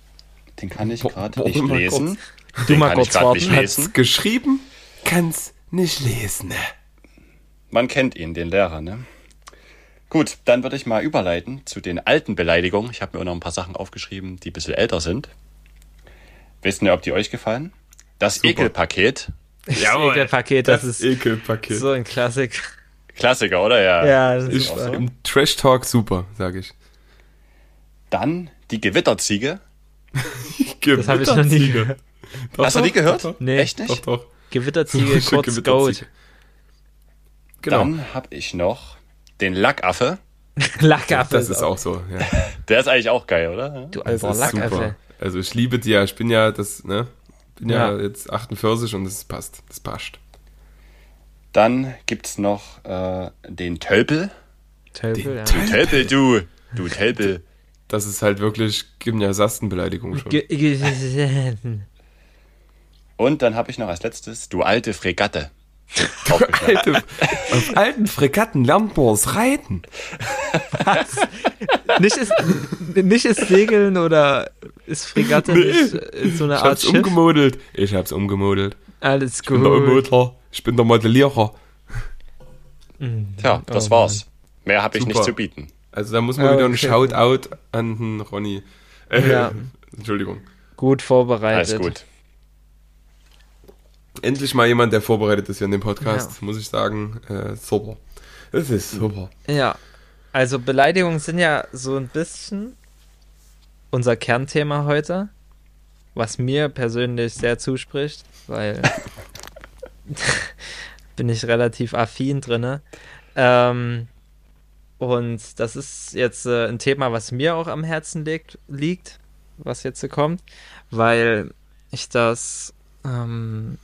Den kann ich gerade nicht mal lesen. Du Den mal kann kurz ich gerade nicht warten. lesen. Hat's geschrieben, kann's nicht lesen. Man kennt ihn, den Lehrer, ne? Gut, dann würde ich mal überleiten zu den alten Beleidigungen. Ich habe mir auch noch ein paar Sachen aufgeschrieben, die ein bisschen älter sind. Wisst ihr, ob die euch gefallen? Das Super. Ekelpaket. Jawohl, Ekelpaket, das, ist Ekelpaket. so ein Klassik. Klassiker, oder? Ja. Ja, das ist ist super. im Trash Talk super, sage ich. Dann die Gewitterziege. Das habe ich noch nie gehört. Doch, Hast du doch, die gehört? Doch, doch, Nee, Echt nicht? doch. doch. Gewitterziege, kurz Gewitterziege. Goat. Genau. Dann habe ich noch den Lackaffe. Lackaffe. das ist auch so, ja. Der ist eigentlich auch geil, oder? Du Das alter Lackaffe. Also ich liebe die ja, ich bin ja das, ne? Bin ja, Ja. jetzt 48 und das passt. Das passt. Dann gibt's noch äh, den Tölpel. Tölpel, ja. Du Tölpel, du. Du Tölpel. Das ist halt wirklich Gymnasiastenbeleidigung schon. Und dann habe ich noch als letztes, du alte Fregatte. Alte, auf alten Fregatten Lambors reiten. nicht, ist, nicht ist Segeln oder ist Fregatte Nee. nicht äh, so eine Ich Art hab's Schiff? umgemodelt. Ich hab's umgemodelt. Alles Ich bin der gut. Ich bin der Modellierer. Tja, das Oh, war's. Mehr habe ich nicht zu bieten. Also da muss man Ja, wieder ein. Shoutout an den Ronny. Äh, Ja. Entschuldigung. Gut vorbereitet. Alles gut. Endlich mal jemand, der vorbereitet ist hier in dem Podcast, Ja. muss ich sagen. Äh, super. Das ist super. Ja, also Beleidigungen sind ja so ein bisschen unser Kernthema heute, was mir persönlich sehr zuspricht, weil bin ich relativ affin drinne. Ähm, und das ist jetzt äh, ein Thema, was mir auch am Herzen liegt, liegt was jetzt so kommt, weil ich das ähm,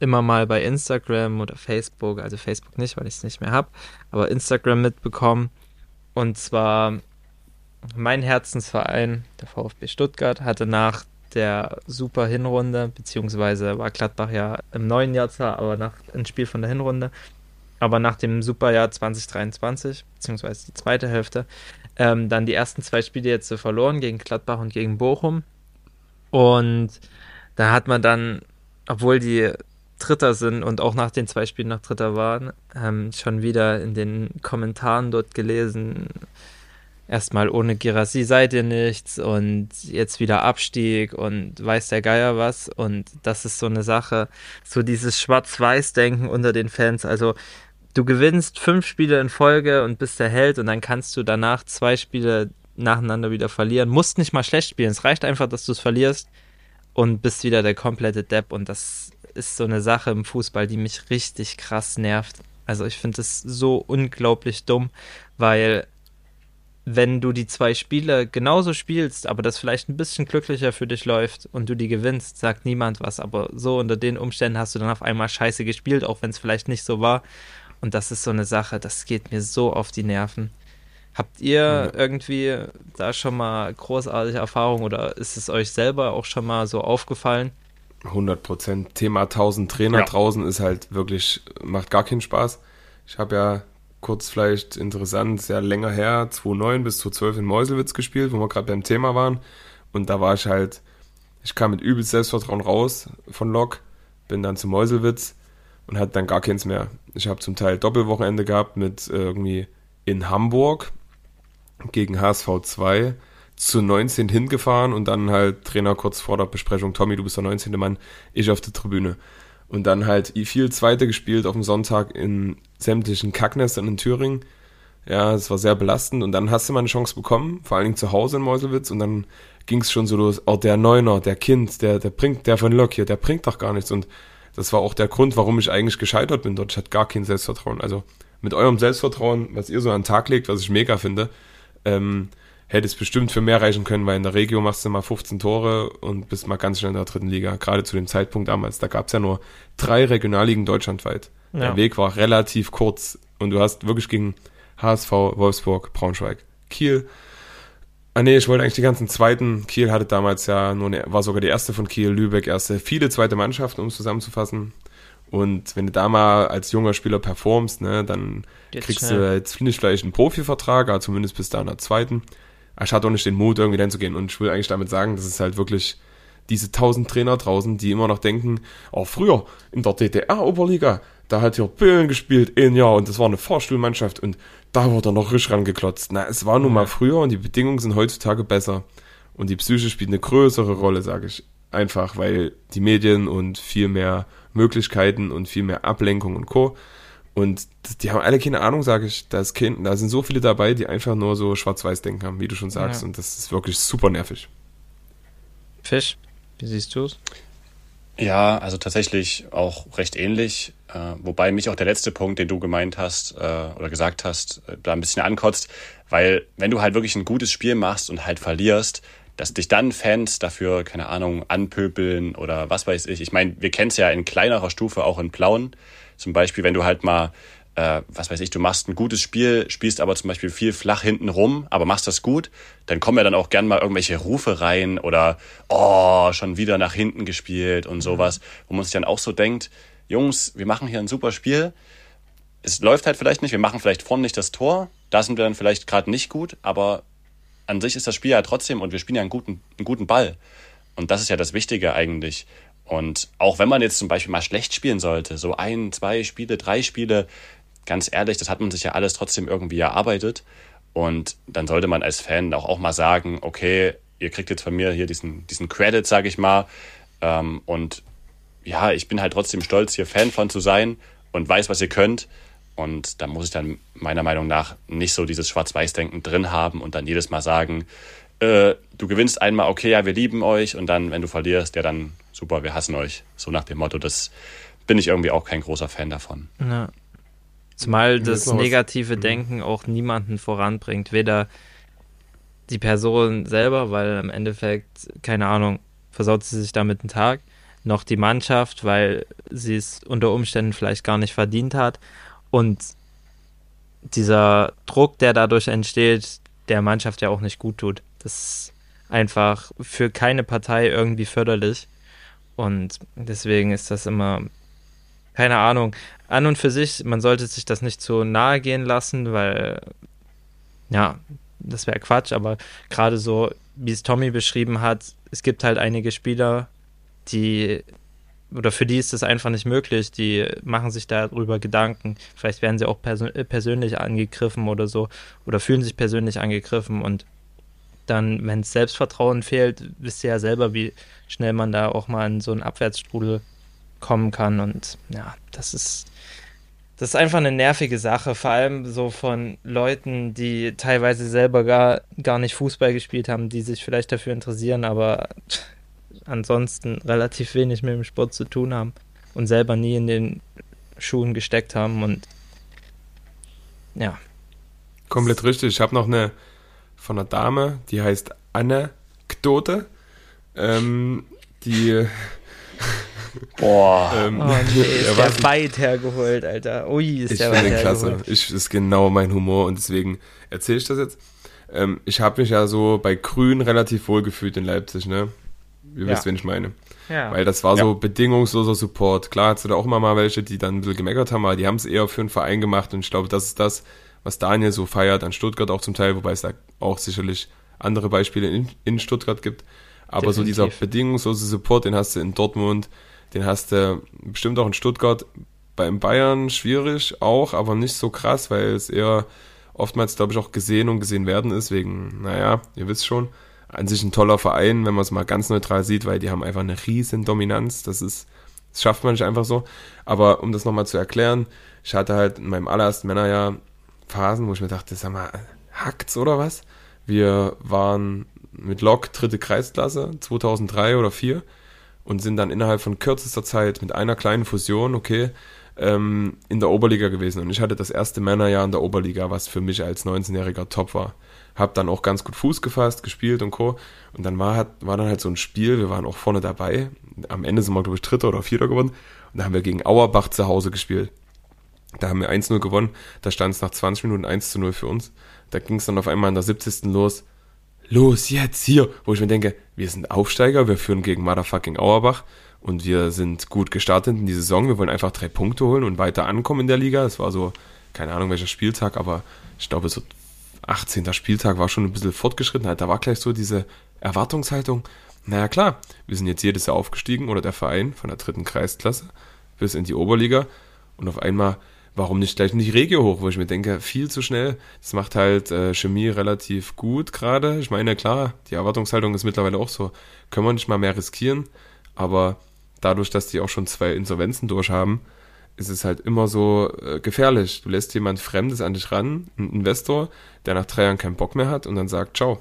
immer mal bei Instagram oder Facebook, also Facebook nicht, weil ich es nicht mehr habe, aber Instagram mitbekommen. Und zwar mein Herzensverein, der VfB Stuttgart, hatte nach der super Hinrunde, beziehungsweise war Gladbach ja im neuen Jahr zwar, aber nach ein Spiel von der Hinrunde, aber nach dem Superjahr 2023, beziehungsweise die zweite Hälfte, ähm, dann die ersten zwei Spiele jetzt verloren gegen Gladbach und gegen Bochum. Und da hat man dann, obwohl die Dritter sind und auch nach den zwei Spielen noch Dritter waren, ähm, schon wieder in den Kommentaren dort gelesen, erstmal ohne Girassi seid ihr nichts und jetzt wieder Abstieg und weiß der Geier was und das ist so eine Sache, so dieses Schwarz-Weiß-Denken unter den Fans, also du gewinnst fünf Spiele in Folge und bist der Held und dann kannst du danach zwei Spiele nacheinander wieder verlieren, musst nicht mal schlecht spielen, es reicht einfach, dass du es verlierst und bist wieder der komplette Depp und das ist so eine Sache im Fußball, die mich richtig krass nervt. Also ich finde es so unglaublich dumm, weil wenn du die zwei Spiele genauso spielst, aber das vielleicht ein bisschen glücklicher für dich läuft und du die gewinnst, sagt niemand was. Aber so unter den Umständen hast du dann auf einmal scheiße gespielt, auch wenn es vielleicht nicht so war. Und das ist so eine Sache, das geht mir so auf die Nerven. Habt ihr irgendwie da schon mal großartige Erfahrungen oder ist es euch selber auch schon mal so aufgefallen? 100 Prozent. Thema 1000 Trainer Ja. draußen ist halt wirklich, macht gar keinen Spaß. Ich habe ja kurz vielleicht interessant, sehr länger her, 2009 bis 2012 in Meuselwitz gespielt, wo wir gerade beim Thema waren. Und da war ich halt, ich kam mit übelst Selbstvertrauen raus von Lok, bin dann zu Meuselwitz und hatte dann gar keins mehr. Ich habe zum Teil Doppelwochenende gehabt mit irgendwie in Hamburg gegen HSV 2 zu 19 hingefahren und dann halt Trainer kurz vor der Besprechung, Tommy, du bist der 19. Mann, ich auf der Tribüne. Und dann halt viel Zweite gespielt auf dem Sonntag in sämtlichen Kacknestern in Thüringen. Ja, es war sehr belastend und dann hast du mal eine Chance bekommen, vor allen Dingen zu Hause in Meuselwitz und dann ging es schon so los, oh, der Neuner, der Kind, der, der bringt, der von Lok hier, der bringt doch gar nichts und das war auch der Grund, warum ich eigentlich gescheitert bin dort. Ich hatte gar kein Selbstvertrauen. Also mit eurem Selbstvertrauen, was ihr so an den Tag legt, was ich mega finde, ähm, hätte es bestimmt für mehr reichen können, weil in der Regio machst du mal 15 Tore und bist mal ganz schnell in der dritten Liga. Gerade zu dem Zeitpunkt damals, da gab es ja nur drei Regionalligen deutschlandweit. Ja. Der Weg war relativ kurz und du hast wirklich gegen HSV, Wolfsburg, Braunschweig, Kiel. Ah nee, ich wollte eigentlich die ganzen zweiten. Kiel hatte damals ja nur eine, war sogar die erste von Kiel, Lübeck erste, viele zweite Mannschaften, um es zusammenzufassen. Und wenn du da mal als junger Spieler performst, ne, dann Geht's kriegst schnell. du jetzt vielleicht einen Profivertrag, aber zumindest bis da in der zweiten. Ich hatte auch nicht den Mut, irgendwie dahin zu gehen. Und ich will eigentlich damit sagen, dass es halt wirklich diese tausend Trainer draußen, die immer noch denken, oh, früher in der DDR-Oberliga, da hat hier Böhlen gespielt, ein Jahr, und das war eine Fahrstuhlmannschaft, und da wurde er noch richtig rangeklotzt. Na, es war nun mal früher, und die Bedingungen sind heutzutage besser. Und die Psyche spielt eine größere Rolle, sage ich. Einfach, weil die Medien und viel mehr Möglichkeiten und viel mehr Ablenkung und Co. Und die haben alle keine Ahnung, sage ich. Da, ist kein, da sind so viele dabei, die einfach nur so schwarz-weiß denken haben, wie du schon sagst. Ja. Und das ist wirklich super nervig. Fisch, wie siehst du es? Ja, also tatsächlich auch recht ähnlich. Äh, wobei mich auch der letzte Punkt, den du gemeint hast äh, oder gesagt hast, äh, da ein bisschen ankotzt. Weil wenn du halt wirklich ein gutes Spiel machst und halt verlierst, dass dich dann Fans dafür, keine Ahnung, anpöbeln oder was weiß ich. Ich meine, wir kennen es ja in kleinerer Stufe auch in Plauen. Zum Beispiel, wenn du halt mal, äh, was weiß ich, du machst ein gutes Spiel, spielst aber zum Beispiel viel flach hinten rum, aber machst das gut, dann kommen ja dann auch gern mal irgendwelche Rufe rein oder, oh, schon wieder nach hinten gespielt und sowas, wo man sich dann auch so denkt, Jungs, wir machen hier ein super Spiel. Es läuft halt vielleicht nicht, wir machen vielleicht vorne nicht das Tor, da sind wir dann vielleicht gerade nicht gut, aber an sich ist das Spiel ja trotzdem und wir spielen ja einen guten, einen guten Ball. Und das ist ja das Wichtige eigentlich. Und auch wenn man jetzt zum Beispiel mal schlecht spielen sollte, so ein, zwei Spiele, drei Spiele, ganz ehrlich, das hat man sich ja alles trotzdem irgendwie erarbeitet. Und dann sollte man als Fan auch, auch mal sagen, okay, ihr kriegt jetzt von mir hier diesen, diesen Credit, sag ich mal. Ähm, und ja, ich bin halt trotzdem stolz, hier Fan von zu sein und weiß, was ihr könnt. Und da muss ich dann meiner Meinung nach nicht so dieses Schwarz-Weiß-Denken drin haben und dann jedes Mal sagen, äh, du gewinnst einmal, okay, ja, wir lieben euch und dann, wenn du verlierst, ja, dann super, wir hassen euch. So nach dem Motto, das bin ich irgendwie auch kein großer Fan davon. Ja. Zumal das negative was. Mhm. Denken auch niemanden voranbringt. Weder die Person selber, weil im Endeffekt, keine Ahnung, versaut sie sich damit einen Tag, noch die Mannschaft, weil sie es unter Umständen vielleicht gar nicht verdient hat. Und dieser Druck, der dadurch entsteht, der Mannschaft ja auch nicht gut tut. Das ist einfach für keine Partei irgendwie förderlich. Und deswegen ist das immer, keine Ahnung, an und für sich, man sollte sich das nicht zu nahe gehen lassen, weil, ja, das wäre Quatsch, aber gerade so, wie es Tommy beschrieben hat, es gibt halt einige Spieler, die oder für die ist das einfach nicht möglich. Die machen sich darüber Gedanken. Vielleicht werden sie auch persö persönlich angegriffen oder so oder fühlen sich persönlich angegriffen und dann, wenn es Selbstvertrauen fehlt, wisst ihr ja selber, wie schnell man da auch mal in so einen Abwärtsstrudel kommen kann und ja, das ist das ist einfach eine nervige Sache, vor allem so von Leuten, die teilweise selber gar, gar nicht Fußball gespielt haben, die sich vielleicht dafür interessieren, aber ansonsten relativ wenig mit dem Sport zu tun haben und selber nie in den Schuhen gesteckt haben und ja. Komplett richtig. Ich habe noch eine von einer Dame, die heißt Anekdote. Ähm, die. Boah. ähm, oh, nee, ist der, der weit hergeholt, Alter. Ui, ist ich der weit hergeholt. klasse. Ich, ist genau mein Humor und deswegen erzähle ich das jetzt. Ähm, ich habe mich ja so bei Grün relativ wohl gefühlt in Leipzig, ne? Ihr ja. wisst, wen ich meine. Ja. Weil das war ja. so bedingungsloser Support. Klar hast du da auch immer mal welche, die dann ein bisschen gemeckert haben, aber die haben es eher für einen Verein gemacht und ich glaube, das ist das, was Daniel so feiert an Stuttgart auch zum Teil, wobei es da auch sicherlich andere Beispiele in, in Stuttgart gibt. Aber Definitiv. so dieser bedingungslose Support, den hast du in Dortmund, den hast du bestimmt auch in Stuttgart, beim Bayern schwierig auch, aber nicht so krass, weil es eher oftmals, glaube ich, auch gesehen und gesehen werden ist, wegen, naja, ihr wisst schon an sich ein toller Verein, wenn man es mal ganz neutral sieht, weil die haben einfach eine riesen Dominanz. Das ist, das schafft man nicht einfach so. Aber um das nochmal zu erklären, ich hatte halt in meinem allerersten Männerjahr Phasen, wo ich mir dachte, sag mal, hackt's oder was? Wir waren mit Lok dritte Kreisklasse, 2003 oder 4 und sind dann innerhalb von kürzester Zeit mit einer kleinen Fusion, okay, ähm, in der Oberliga gewesen. Und ich hatte das erste Männerjahr in der Oberliga, was für mich als 19-Jähriger top war habe dann auch ganz gut Fuß gefasst, gespielt und Co. Und dann war, war dann halt so ein Spiel, wir waren auch vorne dabei. Am Ende sind wir, glaube ich, Dritter oder Vierter geworden. Und da haben wir gegen Auerbach zu Hause gespielt. Da haben wir 1-0 gewonnen. Da stand es nach 20 Minuten 1 0 für uns. Da ging es dann auf einmal in der 70. los. Los, jetzt, hier. Wo ich mir denke, wir sind Aufsteiger, wir führen gegen Motherfucking Auerbach und wir sind gut gestartet in die Saison. Wir wollen einfach drei Punkte holen und weiter ankommen in der Liga. Es war so, keine Ahnung welcher Spieltag, aber ich glaube so 18. Spieltag war schon ein bisschen fortgeschritten. Da war gleich so diese Erwartungshaltung. Naja, klar, wir sind jetzt jedes Jahr aufgestiegen oder der Verein von der dritten Kreisklasse bis in die Oberliga. Und auf einmal warum nicht gleich nicht Regio hoch, wo ich mir denke, viel zu schnell. Das macht halt äh, Chemie relativ gut gerade. Ich meine, klar, die Erwartungshaltung ist mittlerweile auch so, können wir nicht mal mehr riskieren, aber dadurch, dass die auch schon zwei Insolvenzen durchhaben, ist es halt immer so äh, gefährlich. Du lässt jemand Fremdes an dich ran, ein Investor, der nach drei Jahren keinen Bock mehr hat und dann sagt, ciao.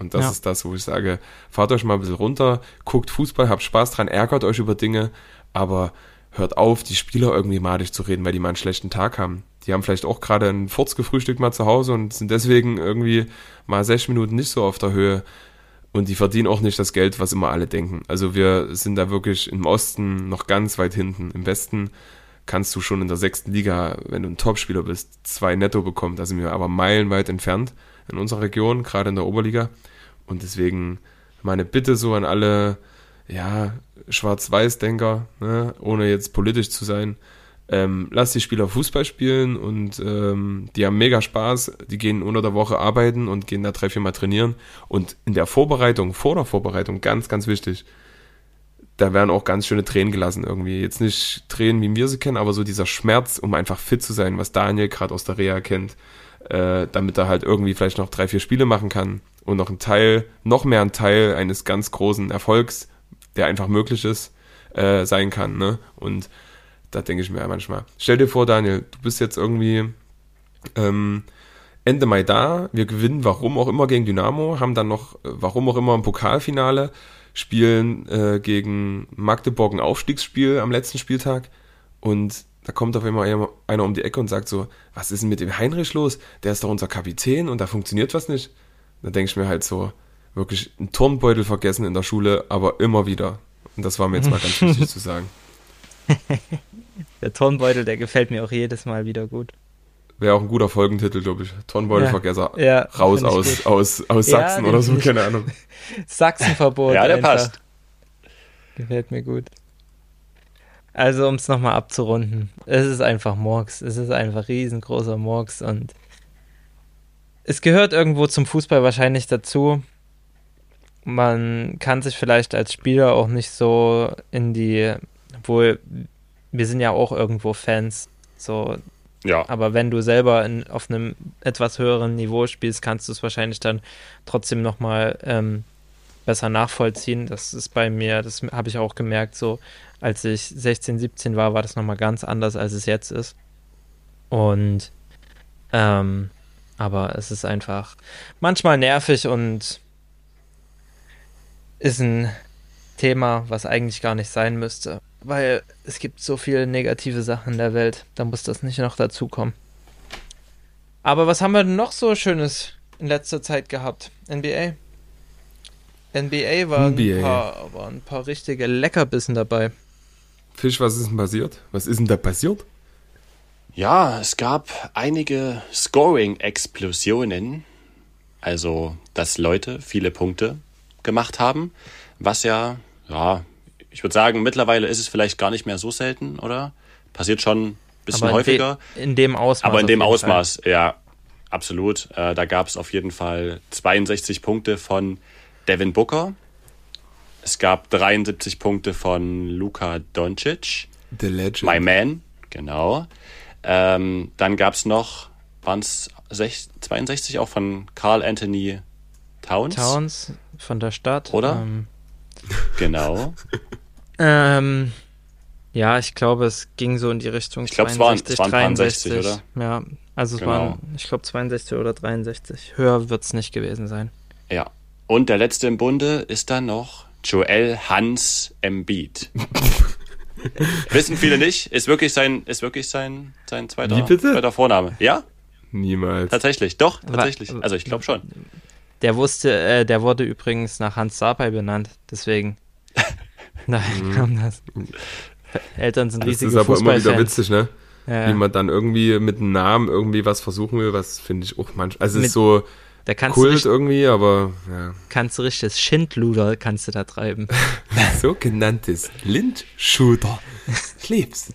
Und das Ja. ist das, wo ich sage, fahrt euch mal ein bisschen runter, guckt Fußball, habt Spaß dran, ärgert euch über Dinge, aber hört auf, die Spieler irgendwie madig zu reden, weil die mal einen schlechten Tag haben. Die haben vielleicht auch gerade einen Furz gefrühstückt mal zu Hause und sind deswegen irgendwie mal sechs Minuten nicht so auf der Höhe. Und die verdienen auch nicht das Geld, was immer alle denken. Also wir sind da wirklich im Osten noch ganz weit hinten. Im Westen kannst du schon in der sechsten Liga, wenn du ein Topspieler bist, zwei netto bekommen. Da sind wir aber meilenweit entfernt in unserer Region, gerade in der Oberliga. Und deswegen meine Bitte so an alle, ja, Schwarz-Weiß-Denker, ne, ohne jetzt politisch zu sein, ähm, lass die Spieler Fußball spielen und ähm, die haben mega Spaß. Die gehen unter der Woche arbeiten und gehen da drei, vier Mal trainieren. Und in der Vorbereitung, vor der Vorbereitung, ganz, ganz wichtig, da werden auch ganz schöne Tränen gelassen irgendwie. Jetzt nicht Tränen, wie wir sie kennen, aber so dieser Schmerz, um einfach fit zu sein, was Daniel gerade aus der Reha kennt, äh, damit er halt irgendwie vielleicht noch drei, vier Spiele machen kann und noch ein Teil, noch mehr ein Teil eines ganz großen Erfolgs, der einfach möglich ist, äh, sein kann. Ne? Und da denke ich mir manchmal. Stell dir vor, Daniel, du bist jetzt irgendwie ähm, Ende Mai da, wir gewinnen, warum auch immer, gegen Dynamo, haben dann noch, äh, warum auch immer, ein Pokalfinale, spielen äh, gegen Magdeburg ein Aufstiegsspiel am letzten Spieltag und da kommt auf einmal einer- einer um die Ecke und sagt so, was ist denn mit dem Heinrich los? Der ist doch unser Kapitän und da funktioniert was nicht. Da denke ich mir halt so, wirklich einen Turnbeutel vergessen in der Schule, aber immer wieder. Und das war mir jetzt mal ganz wichtig zu sagen. Der Turnbeutel, der gefällt mir auch jedes Mal wieder gut. Wäre auch ein guter Folgentitel, glaube ich. Turnbeutelvergesser Ja, raus find ich aus, gut. aus, aus Ja, Sachsen den oder so, keine Ahnung. Sachsenverbot. Ja, der einfach. passt. Gefällt mir gut. Also, um es nochmal abzurunden. Es ist einfach Murks. Es ist einfach riesengroßer Murks und es gehört irgendwo zum Fußball wahrscheinlich dazu. Man kann sich vielleicht als Spieler auch nicht so in die, obwohl wir sind ja auch irgendwo Fans, so Ja, aber wenn du selber in, auf einem etwas höheren Niveau spielst, kannst du es wahrscheinlich dann trotzdem nochmal ähm, besser nachvollziehen. Das ist bei mir, das habe ich auch gemerkt, so als ich 16, 17 war, war das nochmal ganz anders, als es jetzt ist. Und ähm, aber es ist einfach manchmal nervig und ist ein Thema, was eigentlich gar nicht sein müsste. Weil es gibt so viele negative Sachen in der Welt. Da muss das nicht noch dazukommen. Aber was haben wir denn noch so Schönes in letzter Zeit gehabt? NBA? NBA war NBA. ein paar, waren ein paar richtige Leckerbissen dabei. Fisch, was ist denn passiert? Was ist denn da passiert? Ja, es gab einige Scoring-Explosionen. Also, dass Leute viele Punkte gemacht haben. Was ja, ja, ich würde sagen, mittlerweile ist es vielleicht gar nicht mehr so selten, oder? Passiert schon ein bisschen Aber in, häufiger. de in dem Ausmaß. aber in dem Ausmaß, ja, absolut. Äh, da gab es auf jeden Fall 62 Punkte von Devin Booker. Es gab 73 Punkte von Luka Doncic. The Legend. My Man, genau. Ähm, dann gab es noch, waren es 62 auch von Carl Anthony Towns? Fall. Towns von der Stadt. Oder? Ähm, Genau. ähm, ja, ich glaube, es ging so in die Richtung. Ich glaube, es waren- 62, es waren ein paar 63, 60, Ja, also es Genau. waren, ich glaube, 62 oder 63. Höher wird es nicht gewesen sein. Ja. Und der letzte im Bunde ist dann noch Joel Hans Embiid. Wissen viele nicht, ist wirklich sein, ist wirklich sein, sein zweiter, Wie bitte? zweiter Vorname. Ja, Niemals. tatsächlich. Doch, tatsächlich. Also ich glaube schon. Der wusste, äh, der wurde übrigens nach Hans Sapai benannt, deswegen. Nein, kam das. Eltern sind Das riesige ist aber immer wieder witzig, ne? Ja, Wie man dann irgendwie mit einem Namen irgendwie was versuchen will, was finde ich auch manchmal. Also es ist so da kannst du, Kult richtig, irgendwie, aber ja. kannst du richtig das Schindluder kannst du da treiben. Sogenanntes Lindshooter. Ich lieb's.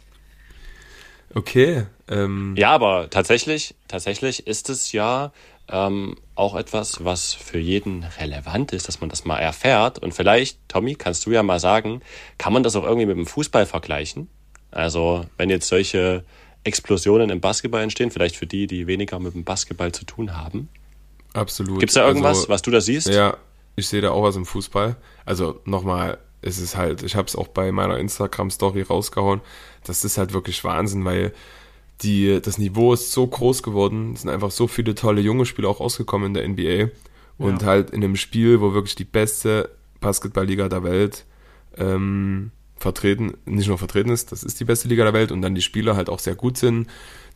Okay. Ähm, Ja, aber tatsächlich, tatsächlich ist es ja ähm, auch etwas, was für jeden relevant ist, dass man das mal erfährt. Und vielleicht, Tommy, kannst du ja mal sagen, kann man das auch irgendwie mit dem Fußball vergleichen? Also, wenn jetzt solche Explosionen im Basketball entstehen, vielleicht für die, die weniger mit dem Basketball zu tun haben. Absolut. Gibt es da irgendwas, also, was du da siehst? Ja, ich sehe da auch was im Fußball. Also nochmal, es ist halt, ich habe es auch bei meiner Instagram-Story rausgehauen, das ist halt wirklich Wahnsinn, weil die, das Niveau ist so groß geworden, es sind einfach so viele tolle junge Spieler auch rausgekommen in der NBA und Ja. halt in einem Spiel, wo wirklich die beste Basketballliga der Welt ähm, vertreten, nicht nur vertreten ist, das ist die beste Liga der Welt und dann die Spieler halt auch sehr gut sind.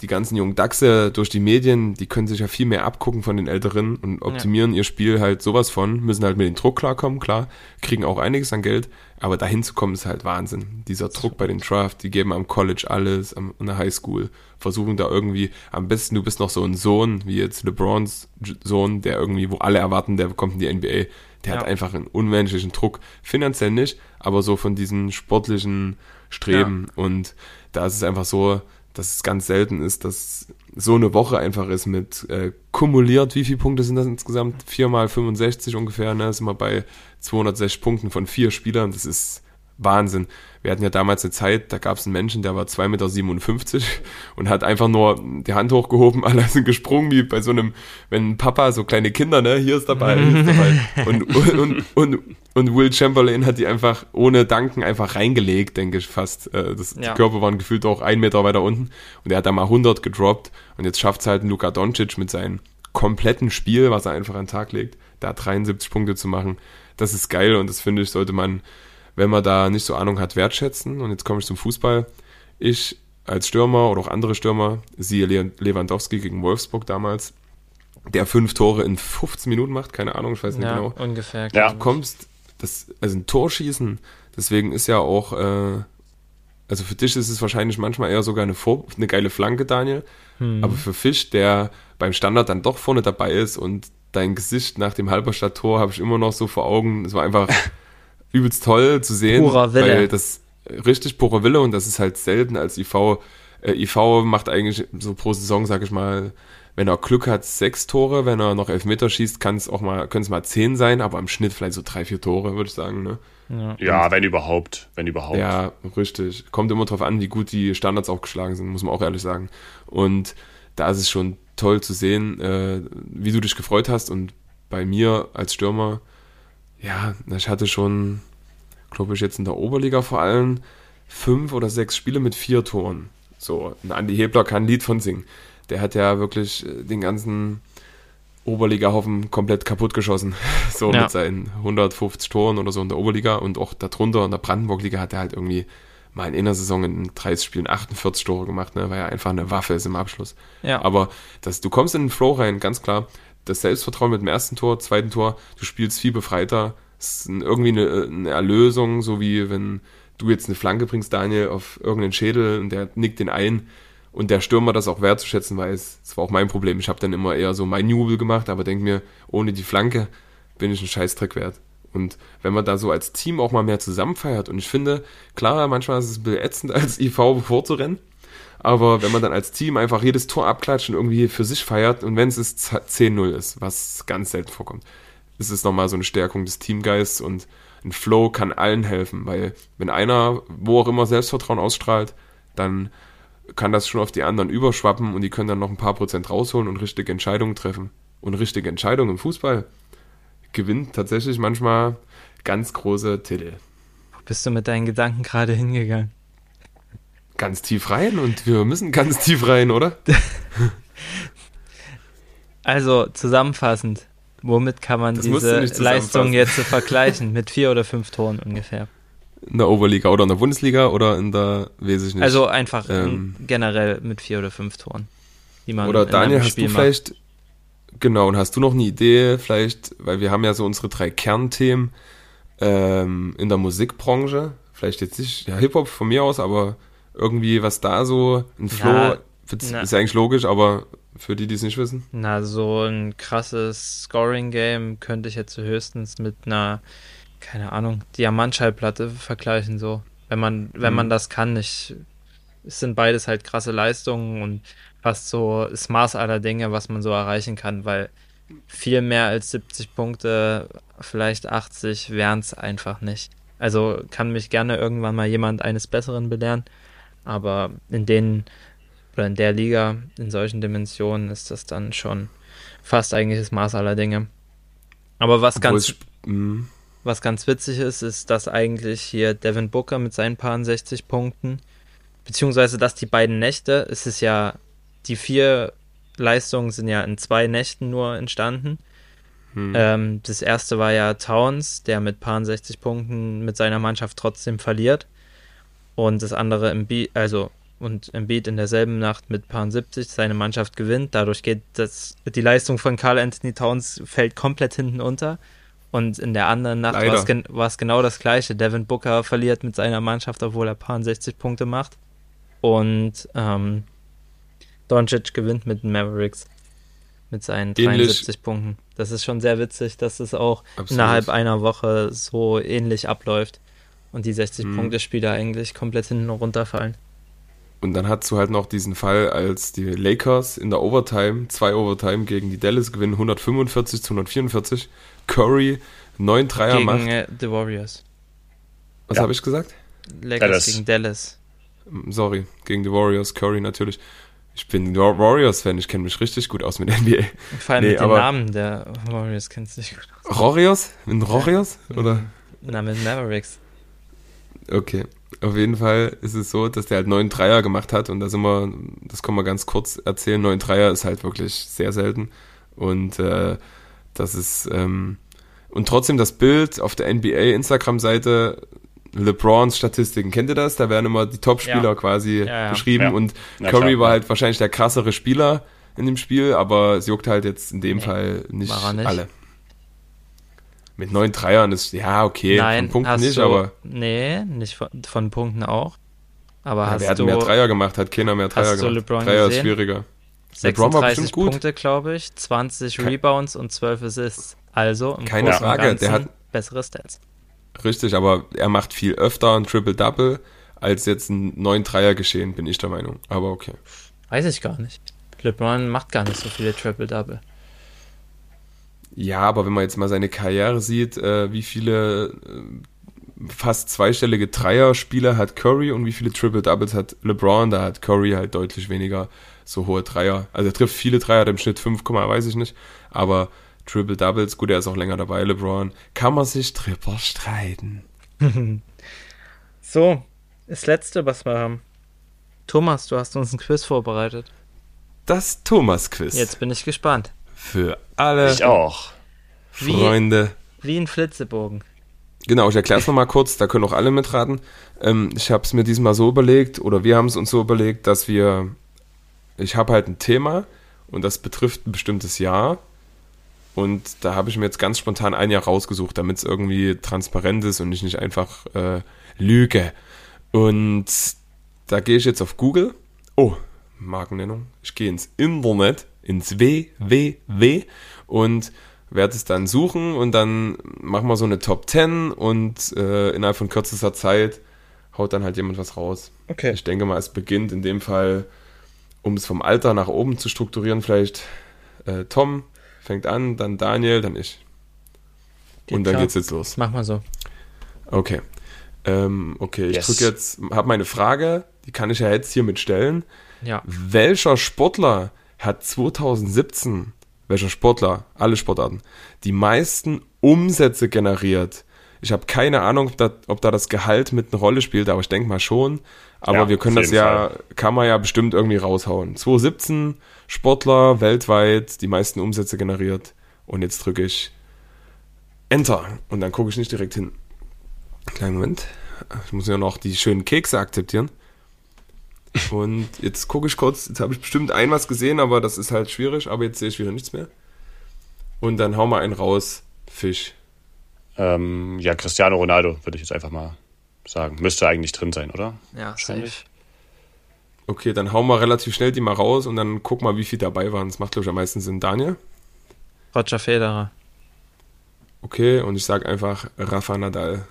Die ganzen jungen Dachse durch die Medien, die können sich ja viel mehr abgucken von den Älteren und optimieren ihr Spiel halt sowas von, müssen halt mit dem Druck klarkommen, klar, kriegen auch einiges an Geld, aber dahin zu kommen ist halt Wahnsinn. Dieser Druck bei den Draft, die geben am College alles, am, an der Highschool, versuchen da irgendwie, am besten du bist noch so ein Sohn, wie jetzt LeBrons Sohn, der irgendwie, wo alle erwarten, der kommt in die NBA, der Ja. hat einfach einen unmenschlichen Druck, finanziell nicht, aber so von diesen sportlichen Streben und da ist es einfach so, dass es ganz selten ist, dass so eine Woche einfach ist mit äh, kumuliert, wie viele Punkte sind das insgesamt? Vier mal 65 ungefähr, ne? Sind wir bei 260 Punkten von vier Spielern. Das ist Wahnsinn. Wir hatten ja damals eine Zeit, da gab es einen Menschen, der war 2,57 Meter und hat einfach nur die Hand hochgehoben, alle sind gesprungen, wie bei so einem, wenn ein Papa, so kleine Kinder, ne, hier ist dabei, hier ist dabei. Und, und, und, und, und Will Chamberlain hat die einfach ohne Danken einfach reingelegt, denke ich fast. Äh, Das, Ja. Die Körper waren gefühlt auch einen Meter weiter unten und er hat da mal 100 gedroppt und jetzt schafft es halt Luka Doncic mit seinem kompletten Spiel, was er einfach an den Tag legt, da 73 Punkte zu machen. Das ist geil und das finde ich, sollte man, wenn man da nicht so Ahnung hat, wertschätzen. Und jetzt komme ich zum Fußball. Ich als Stürmer oder auch andere Stürmer, siehe Le- Lewandowski gegen Wolfsburg damals, der fünf Tore in 15 Minuten macht, keine Ahnung, ich weiß nicht Ja, genau ungefähr. Ja. du kommst, das, also ein Tor schießen, deswegen ist ja auch, äh, also für dich ist es wahrscheinlich manchmal eher sogar eine, Vor eine geile Flanke, Daniel, Hm. aber für Fisch, der beim Standard dann doch vorne dabei ist und dein Gesicht nach dem Halberstadt-Tor habe ich immer noch so vor Augen, es war einfach übelst toll zu sehen, Purer Wille. weil das richtig pure Wille und das ist halt selten als IV. Äh, IV macht eigentlich so pro Saison, sag ich mal, wenn er Glück hat, sechs Tore, wenn er noch Elfmeter schießt, kann es auch mal, können es mal zehn sein, aber im Schnitt vielleicht so drei, vier Tore, würde ich sagen, ne? Ja. Ja, wenn überhaupt, wenn überhaupt. Ja, richtig. Kommt immer drauf an, wie gut die Standards auch geschlagen sind, muss man auch ehrlich sagen. Und da ist es schon toll zu sehen, äh, wie du dich gefreut hast. Und bei mir als Stürmer, ja, ich hatte schon, glaube ich, jetzt in der Oberliga vor allem fünf oder sechs Spiele mit vier Toren. So, ein Andi Hebler kann ein Lied von singen. Der hat ja wirklich äh, den ganzen Oberliga-Haufen komplett kaputt geschossen. So Ja. mit seinen 150 Toren oder so in der Oberliga und auch darunter in der Brandenburg-Liga hat er halt irgendwie mal in einer Saison in 30 Spielen 48 Tore gemacht, ne, weil er einfach eine Waffe ist im Abschluss. Ja. Aber das, du kommst in den Flow rein, ganz klar. Das Selbstvertrauen mit dem ersten Tor, zweiten Tor, du spielst viel befreiter. Es ist irgendwie eine, eine Erlösung, so wie wenn du jetzt eine Flanke bringst, Daniel, auf irgendeinen Schädel und der nickt den ein und der Stürmer das auch wertzuschätzen weiß. Das war auch mein Problem. Ich habe dann immer eher so mein Jubel gemacht, aber denk mir, ohne die Flanke bin ich ein Scheißdreck wert. Und wenn man da so als Team auch mal mehr zusammenfeiert und ich finde, klar, manchmal ist es ein bisschen ätzend als IV vorzurennen, aber wenn man dann als Team einfach jedes Tor abklatscht und irgendwie für sich feiert und wenn es ist 10-0 ist, was ganz selten vorkommt, ist es nochmal so eine Stärkung des Teamgeists und ein Flow kann allen helfen, weil wenn einer, wo auch immer Selbstvertrauen ausstrahlt, dann kann das schon auf die anderen überschwappen und die können dann noch ein paar Prozent rausholen und richtige Entscheidungen treffen. Und richtige Entscheidungen im Fußball gewinnt tatsächlich manchmal ganz große Titel. Wo bist du mit deinen Gedanken gerade hingegangen? Ganz tief rein und wir müssen ganz tief rein, oder? Also zusammenfassend, womit kann man Das diese. Leistung jetzt vergleichen? Mit vier oder fünf Toren ungefähr. In der Oberliga oder in der Bundesliga oder in der, weiß ich nicht. Also einfach Ähm. in- generell mit vier oder fünf Toren. Oder Daniel, hast Spiel du macht. vielleicht, genau, und hast du noch eine Idee, vielleicht, weil wir haben ja so unsere drei Kernthemen ähm, in der Musikbranche, vielleicht jetzt nicht, ja, Hip-Hop von mir aus, aber irgendwie, was da so, ein Flow, Na, ist na. ist ja eigentlich logisch, aber für die, die es nicht wissen. Na, so ein krasses Scoring-Game könnte ich jetzt höchstens mit einer, keine Ahnung, Diamantschallplatte vergleichen, so. Wenn man, wenn man Mhm. das kann. Ich, es sind beides halt krasse Leistungen und fast so das Maß aller Dinge, was man so erreichen kann, weil viel mehr als 70 Punkte, vielleicht 80, wären es einfach nicht. Also kann mich gerne irgendwann mal jemand eines Besseren belehren, aber in den oder in der Liga, in solchen Dimensionen, ist das dann schon fast eigentlich das Maß aller Dinge. Aber was Obwohl ganz, es- mh, was ganz witzig ist, ist, dass eigentlich hier Devin Booker mit seinen paar 60 Punkten, beziehungsweise dass die beiden Nächte, es ist ja, die vier Leistungen sind ja in zwei Nächten nur entstanden. hm. Ähm, das erste war ja Towns, der mit paar 60 Punkten mit seiner Mannschaft trotzdem verliert. Und das andere Embiid, also und Embiid in derselben Nacht mit paar 70 seine Mannschaft gewinnt. Dadurch geht das, die Leistung von Carl Anthony Towns fällt komplett hinten unter. Und in der anderen Nacht war es, gen genau das gleiche. Devin Booker verliert mit seiner Mannschaft, obwohl er paar 60 Punkte macht. Und ähm, Doncic gewinnt mit den Mavericks mit seinen Ähnlich. 73 Punkten. Das ist schon sehr witzig, dass es auch Absolut. innerhalb einer Woche so ähnlich abläuft und die 60 Mhm. Punkte Spieler eigentlich komplett hinten runterfallen. Und dann hast du halt noch diesen Fall, als die Lakers in der Overtime, zwei Overtime gegen die Dallas gewinnen, 145 zu 144. Curry neun Dreier gegen macht. äh, die Warriors. Was Ja. habe ich gesagt? Lakers Dallas. gegen Dallas. Sorry, gegen die Warriors. Curry natürlich. Ich bin Wa- Warriors-Fan, ich kenne mich richtig gut aus mit NBA. Vor allem Nee, mit den aber- Namen der Warriors kennst du dich gut aus. Warriors? Mit Warriors? Oder? Na, mit Mavericks. Okay. Auf jeden Fall ist es so, dass der halt neun Dreier gemacht hat und da sind wir, das können wir ganz kurz erzählen, neun Dreier ist halt wirklich sehr selten und äh, das ist ähm, und trotzdem das Bild auf der NBA Instagram-Seite LeBrons Statistiken, kennt ihr das? Da werden immer die Top-Spieler Ja. quasi Ja, ja. beschrieben Ja. und Curry war halt wahrscheinlich der krassere Spieler in dem Spiel, aber es juckt halt jetzt in dem Nee, Fall nicht, nicht. alle. Mit neun Dreiern ist, ja, okay, Nein, von Punkten nicht, du, aber Nee, nicht von, von Punkten auch. Aber ja, hast wer hat du mehr Dreier gemacht? Hat keiner mehr Dreier hast du gemacht. LeBron Dreier ist gesehen? schwieriger. LeBron war 36 bestimmt gut. Punkte, glaube ich, 20 Ke- Rebounds und 12 Assists. Also im Keine Großen Frage, der hat- bessere Stats. Richtig, aber er macht viel öfter ein Triple-Double als jetzt ein neun Dreier geschehen, bin ich der Meinung. Aber okay. Weiß ich gar nicht. LeBron macht gar nicht so viele Triple-Double. Ja, aber wenn man jetzt mal seine Karriere sieht, äh, wie viele äh, fast zweistellige Dreier-Spieler hat Curry und wie viele Triple-Doubles hat LeBron, da hat Curry halt deutlich weniger so hohe Dreier. Also er trifft viele Dreier, hat im Schnitt 5, weiß ich nicht, aber Triple-Doubles, gut, er ist auch länger dabei, LeBron, kann man sich drüber streiten. So, das letzte, was wir haben. Thomas, du hast uns ein Quiz vorbereitet. Das Thomas-Quiz. Jetzt bin ich gespannt. Für alle Ich auch. Wie- Freunde. Wie ein Flitzebogen. Genau, ich erkläre es nochmal kurz, da können auch alle mitraten. Ähm, ich habe es mir diesmal so überlegt, oder wir haben es uns so überlegt, dass wir, ich habe halt ein Thema und das betrifft ein bestimmtes Jahr. Und da habe ich mir jetzt ganz spontan ein Jahr rausgesucht, damit es irgendwie transparent ist und ich nicht einfach äh, lüge. Und da gehe ich jetzt auf Google. Oh, Markennennung. Ich gehe ins Internet, ins www und werde es dann suchen und dann machen wir so eine Top 10 und äh, innerhalb von kürzester Zeit haut dann halt jemand was raus. Okay. Ich denke mal, es beginnt in dem Fall, um es vom Alter nach oben zu strukturieren, vielleicht äh, Tom fängt an, dann Daniel, dann ich. Geht und dann klar. geht's jetzt los. Mach mal so. Okay. Ähm, okay, ich Yes. drücke jetzt, habe meine Frage, die kann ich ja jetzt hiermit stellen. Ja. Welcher Sportler hat 2017, welcher Sportler, alle Sportarten, die meisten Umsätze generiert? Ich habe keine Ahnung, ob da, ob da das Gehalt mit eine Rolle spielt, aber ich denke mal schon. Aber Ja, wir können das ja, kann man ja bestimmt irgendwie raushauen. 2017 Sportler weltweit die meisten Umsätze generiert. Und jetzt drücke ich Enter. Und dann gucke ich nicht direkt hin. Kleinen Moment. Ich muss ja noch die schönen Kekse akzeptieren. Und jetzt gucke ich kurz, jetzt habe ich bestimmt ein was gesehen, aber das ist halt schwierig, aber jetzt sehe ich wieder nichts mehr. Und dann hau mal einen raus, Fisch. Ähm, ja, Cristiano Ronaldo, würde ich jetzt einfach mal sagen. Müsste eigentlich drin sein, oder? Ja, Wahrscheinlich. safe. Okay, dann hau mal relativ schnell die mal raus und dann guck mal, wie viel dabei waren. Das macht, glaube ich, am meisten Sinn. Daniel? Roger Federer. Okay, und ich sage einfach Rafa Nadal.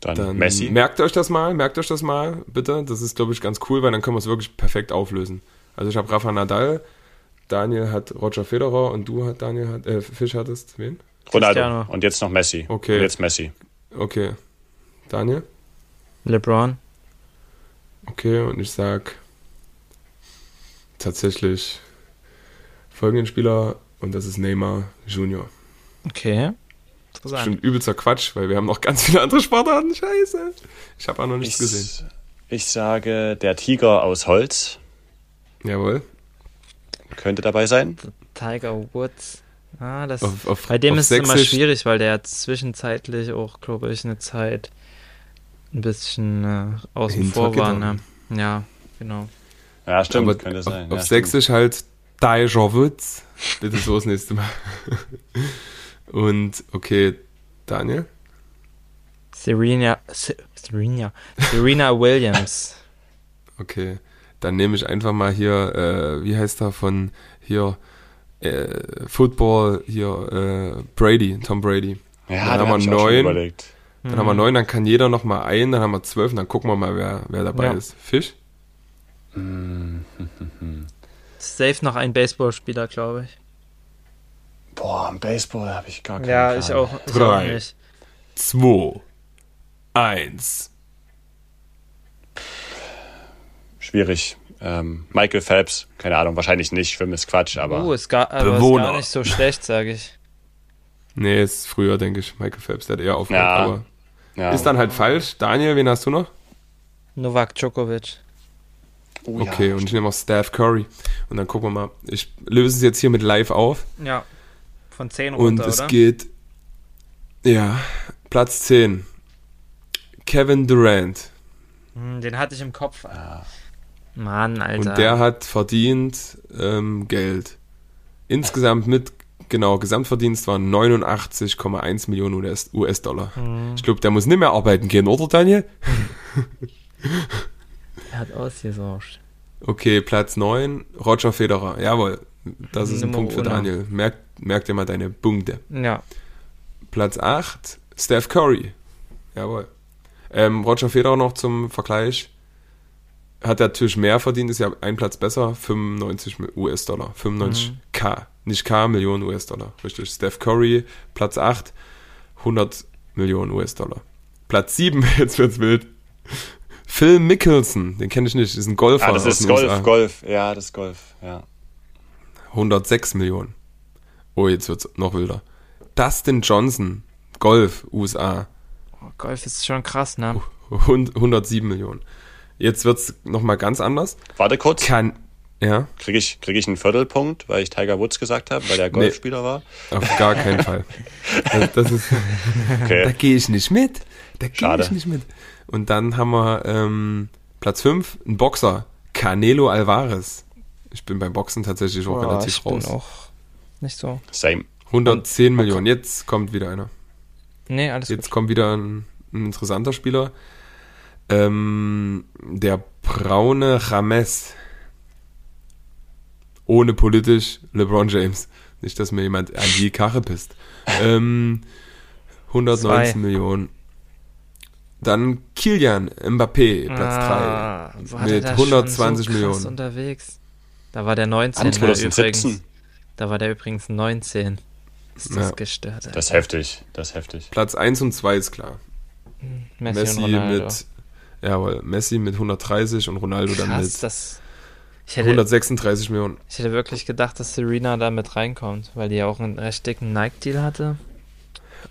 Dann, Dann Messi. merkt euch das mal, merkt euch das mal, bitte. Das ist, glaube ich, ganz cool, weil dann können wir es wirklich perfekt auflösen. Also ich habe Rafa Nadal, Daniel hat Roger Federer und du hat Daniel hat, äh, Fisch hattest wen? Ronaldo. Cristiano. Und jetzt noch Messi. Okay. Und jetzt Messi. Okay. Daniel? LeBron. Okay, und ich sag tatsächlich folgenden Spieler und das ist Neymar Junior. Okay. Interessant. Bestimmt übelster Quatsch, weil wir haben noch ganz viele andere Sportarten. Scheiße. Ich habe auch noch nichts Ich, gesehen. ich sage, der Tiger aus Holz Jawohl. könnte dabei sein. Tiger Woods. Ah, das, Auf, auf, bei dem ist es immer schwierig, weil der zwischenzeitlich auch, glaube ich, eine Zeit ein bisschen äh, außen vor war. Ne? Ja, genau. Ja, stimmt, Aber könnte auf, sein. auf ja, Sächsisch halt Tiger Woods. Bitte so das nächste Mal. Und okay, Daniel? Serena, Se- Serena, Serena Williams. Okay, dann nehme ich einfach mal hier, äh, wie heißt er von hier, äh, Football, hier, äh, Brady, Tom Brady. Ja, Dann da haben wir neun. Dann haben wir neun, dann kann jeder noch mal einen, dann haben wir zwölf, und dann gucken wir mal, wer, wer dabei Ja. ist. Fisch? Safe noch ein Baseballspieler, glaube ich. Boah, am Baseball habe ich gar keinen Ja, Plan. ich auch, ich auch Drei. nicht. Zwei, eins. Schwierig. Ähm, Michael Phelps, keine Ahnung, wahrscheinlich nicht. Schwimmen ist Quatsch, aber Uh, ist gar, aber ist Bewohner. gar nicht so schlecht, sage ich. Nee, ist früher, denke ich. Michael Phelps, der hat eher aufgehört, Ja. aber ja. ist dann halt falsch. Daniel, wen hast du noch? Novak Djokovic. Oh, ja. Okay, und ich nehme auch Steph Curry. Und dann gucken wir mal. Ich löse es jetzt hier mit live auf. Ja. Von 10 Und runter, es oder? geht. Ja, Platz 10. Kevin Durant. Hm, Den hatte ich im Kopf. Mann, Alter. Und der hat verdient ähm, Geld. Insgesamt mit, genau, Gesamtverdienst waren 89,1 Millionen US- US-Dollar. Hm, Ich glaube, der muss nicht mehr arbeiten gehen, oder Daniel? der hat ausgesorgt. Okay, Platz 9, Roger Federer. Jawohl, das ist ein Nummer Punkt für. Daniel. Merk, merk dir mal deine Punkte. Ja. Platz 8, Steph Curry. Jawohl. Ähm, Roger Federer noch zum Vergleich. Hat natürlich mehr verdient, ist ja ein Platz besser, 95 US-Dollar. 95k. Nicht K, Millionen US-Dollar. Richtig. Steph Curry, Platz 8, 100 Millionen US-Dollar. Platz 7, jetzt wird's wild. Phil Mickelson, den kenne ich nicht, ist ein Golfer Ah, das ist Golf, USA. Golf. Ja, das ist Golf. Ja. 106 Millionen. Oh, jetzt wird's noch wilder. Dustin Johnson, Golf, USA. Oh, Golf ist schon krass, ne? Hund- 107 Millionen. Jetzt wird's noch mal ganz anders. Warte kurz. Kann, ja, Kriege ich, krieg ich einen Viertelpunkt, weil ich Tiger Woods gesagt habe, weil der Golfspieler war? auf gar keinen Fall. Das, das ist, da Okay. gehe ich nicht mit. Da gehe Schade. ich nicht mit. Und dann haben wir ähm, Platz 5, ein Boxer, Canelo Alvarez. Ich bin beim Boxen tatsächlich auch Boah, relativ ich bin raus. auch nicht so. Same. 110 Millionen. Jetzt kommt wieder einer. Nee, alles Jetzt gut. kommt wieder ein, ein interessanter Spieler. Ähm, der braune James. Ohne politisch LeBron James. Nicht, dass mir jemand an die Karre pisst. Ähm, 119 Zwei. Millionen. Dann Kilian Mbappé, Platz 3. Ah, mit da 120 schon so krass Millionen. unterwegs. Da war der 19 An ne, 2017. übrigens. Da war der übrigens 19. Ist das Ja. gestört. Alter. Das ist heftig. Das ist heftig. Platz 1 und 2 ist klar. Messi, Messi und Ronaldo. mit, jawohl, Messi mit 130 und Ronaldo dann Krass, mit das. Ich hätte, 136 Millionen. ich hätte wirklich gedacht, dass Serena da mit reinkommt, weil die ja auch einen recht dicken Nike-Deal hatte.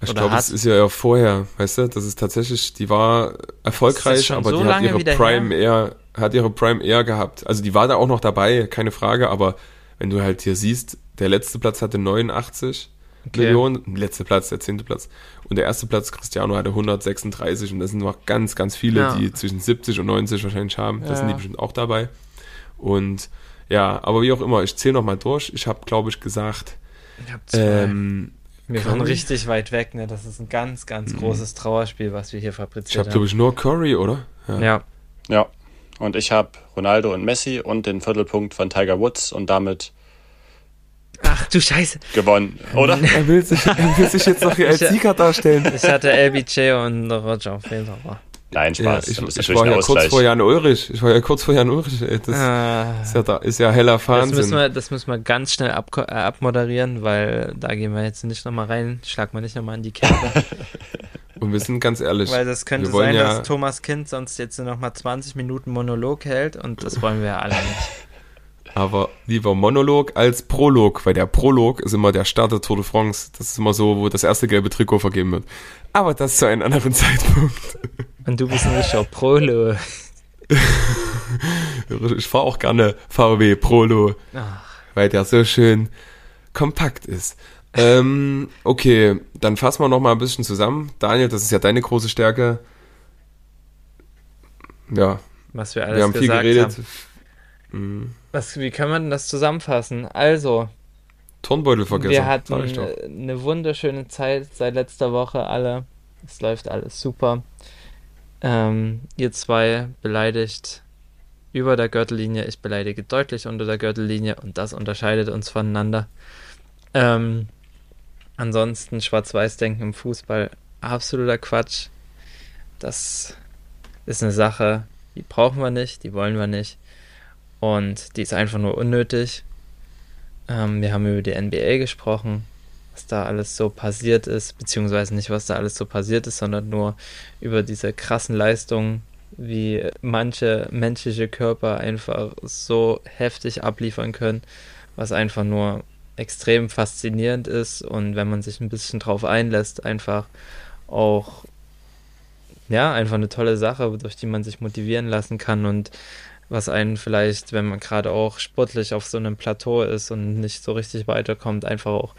Ich glaube, es ist ja vorher, weißt du, das ist tatsächlich, die war erfolgreich, aber so die hat ihre Prime eher, hat ihre Prime eher gehabt. Also die war da auch noch dabei, keine Frage, aber wenn du halt hier siehst, der letzte Platz hatte 89 Okay. Millionen, letzter Platz, der zehnte Platz. Und der erste Platz, Cristiano, hatte 136 und das sind noch ganz, ganz viele, Ja. die zwischen 70 und 90 wahrscheinlich haben. Da Ja. sind die bestimmt auch dabei. Und ja, aber wie auch immer, ich zähle nochmal durch. Ich habe, glaube ich, gesagt, Ich hab zwei. ähm, wir waren Curry? richtig weit weg, ne? Das ist ein ganz, ganz großes Trauerspiel, was wir hier ich fabriziert habe, glaube ich, nur Curry, oder? Ja. Ja. Und ich habe Ronaldo und Messi und den Viertelpunkt von Tiger Woods und damit Ach du Scheiße. gewonnen, oder? Er will sich, er will sich jetzt noch hier als Ich- Sieger darstellen. Ich hatte LBJ und Roger auf jeden Fall. Nein, Ja, Spaß. ich, das ist ich natürlich war ja kurz vor Jan Ulrich. Ich war ja kurz vor Jan Ulrich. Ey, das Ah, ist, ja da, ist ja heller das, Wahnsinn. müssen wir, das müssen wir ganz schnell ab, äh, abmoderieren, weil da gehen wir jetzt nicht nochmal rein. Schlag mal nicht nochmal in die Kerbe. Und wir sind ganz ehrlich. weil das könnte sein, ja, dass Thomas Kind sonst jetzt nochmal 20 Minuten Monolog hält und das wollen wir ja alle nicht. Aber lieber Monolog als Prolog, weil der Prolog ist immer der Start der Tour de France. Das ist immer so, wo das erste gelbe Trikot vergeben wird. Aber das zu einem anderen Zeitpunkt. Und du bist ein richtiger Prolo. Ich fahre auch gerne VW Prolo, Ach, weil der so schön kompakt ist. Ähm, okay, dann fassen wir noch mal ein bisschen zusammen. Daniel, das ist ja deine große Stärke. Ja, was wir alles wir haben viel geredet. haben. Mhm. Was, wie kann man das zusammenfassen? Also, Turnbeutel vergessen. wir hatten eine wunderschöne Zeit seit letzter Woche alle. Es läuft alles super. Ähm, ihr zwei beleidigt über der Gürtellinie, ich beleidige deutlich unter der Gürtellinie und das unterscheidet uns voneinander. Ähm, ansonsten Schwarz-Weiß-Denken im Fußball, absoluter Quatsch. Das ist eine Sache, die brauchen wir nicht, die wollen wir nicht. Und die ist einfach nur unnötig. Ähm, wir haben über die NBA gesprochen, was da alles so passiert ist, beziehungsweise nicht, was da alles so passiert ist, sondern nur über diese krassen Leistungen, wie manche menschliche Körper einfach so heftig abliefern können, was einfach nur extrem faszinierend ist und wenn man sich ein bisschen drauf einlässt, einfach auch ja, einfach eine tolle Sache, durch die man sich motivieren lassen kann und was einen vielleicht, wenn man gerade auch sportlich auf so einem Plateau ist und nicht so richtig weiterkommt, einfach auch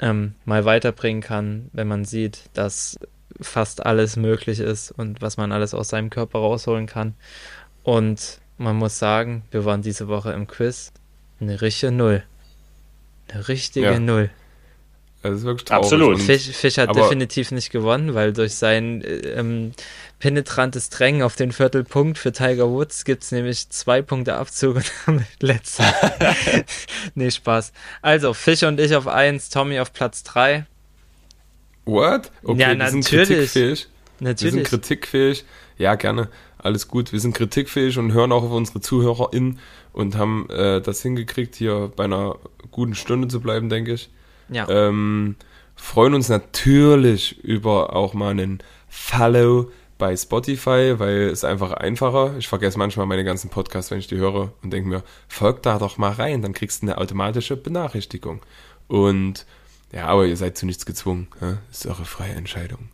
ähm, mal weiterbringen kann, wenn man sieht, dass fast alles möglich ist und was man alles aus seinem Körper rausholen kann. Und man muss sagen, wir waren diese Woche im Quiz eine richtige Null. Eine richtige Ja. Null. Das ist wirklich traurig. Absolut. Fisch, Fisch hat definitiv nicht gewonnen, weil durch sein äh, ähm, penetrantes Drängen auf den Viertelpunkt für Tiger Woods gibt es nämlich zwei Punkte Abzug und damit letzter. nee, Spaß. Also, Fisch und ich auf 1, Tommy auf Platz 3. What? Okay, Ja, wir sind natürlich. kritikfähig. Wir sind Natürlich. kritikfähig. Ja, gerne. Alles gut. Wir sind kritikfähig und hören auch auf unsere ZuhörerInnen und haben äh, das hingekriegt, hier bei einer guten Stunde zu bleiben, denke ich. Ja, Ähm, freuen uns natürlich über auch mal einen Follow bei Spotify, weil es einfach einfacher. Ich vergesse manchmal meine ganzen Podcasts, wenn ich die höre und denke mir, folg da doch mal rein, dann kriegst du eine automatische Benachrichtigung. Und ja, aber ihr seid zu nichts gezwungen. Ja? Ist eure freie Entscheidung.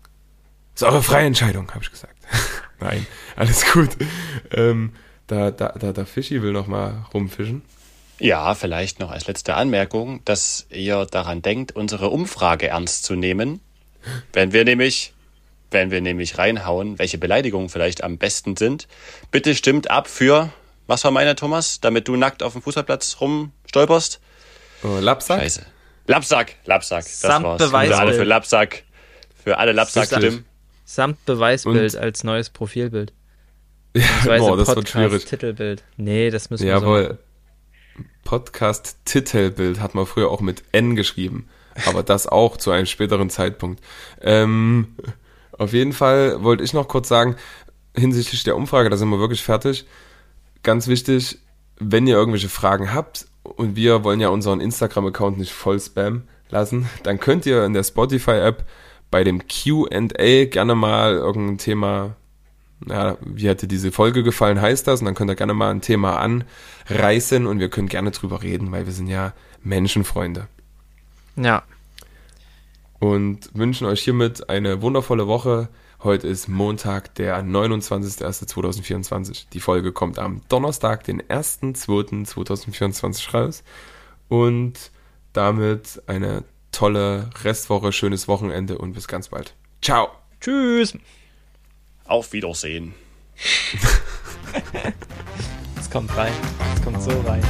Ist eure freie Entscheidung, habe ich gesagt. Nein, alles gut. Ähm, da, da, da, da Fischi will noch mal rumfischen. Ja, vielleicht noch als letzte Anmerkung, dass ihr daran denkt, unsere Umfrage ernst zu nehmen. Wenn wir nämlich, wenn wir nämlich reinhauen, welche Beleidigungen vielleicht am besten sind, bitte stimmt ab für, was war meine, Thomas, damit du nackt auf dem Fußballplatz rumstolperst? Oh, Lapsack? Scheiße. Lapsack, Lapsack, das Samt war's. Beweisbild. Für alle für Lapsack, für alle Lapsack-Stimmen. samt Beweisbild und- als neues Profilbild. Ja, boah, das wird schwierig. Titelbild. Nee, das müssen wir so Jawohl. Podcast-Titelbild hat man früher auch mit N geschrieben. Aber das auch zu einem späteren Zeitpunkt. Ähm, auf jeden Fall wollte ich noch kurz sagen, hinsichtlich der Umfrage, da sind wir wirklich fertig. Ganz wichtig, wenn ihr irgendwelche Fragen habt und wir wollen ja unseren Instagram-Account nicht voll spam lassen, dann könnt ihr in der Spotify-App bei dem Q&A gerne mal irgendein Thema ja, wie hätte diese Folge gefallen, heißt das. Und dann könnt ihr gerne mal ein Thema anreißen und wir können gerne drüber reden, weil wir sind ja Menschenfreunde. Ja, Und wünschen euch hiermit eine wundervolle Woche. Heute ist Montag, der 29.01.2024. Die Folge kommt am Donnerstag, den 1.02.2024 raus. Und damit eine tolle Restwoche, schönes Wochenende und bis ganz bald. Ciao! tschüss. Auf Wiedersehen. Es kommt rein. Es kommt so rein.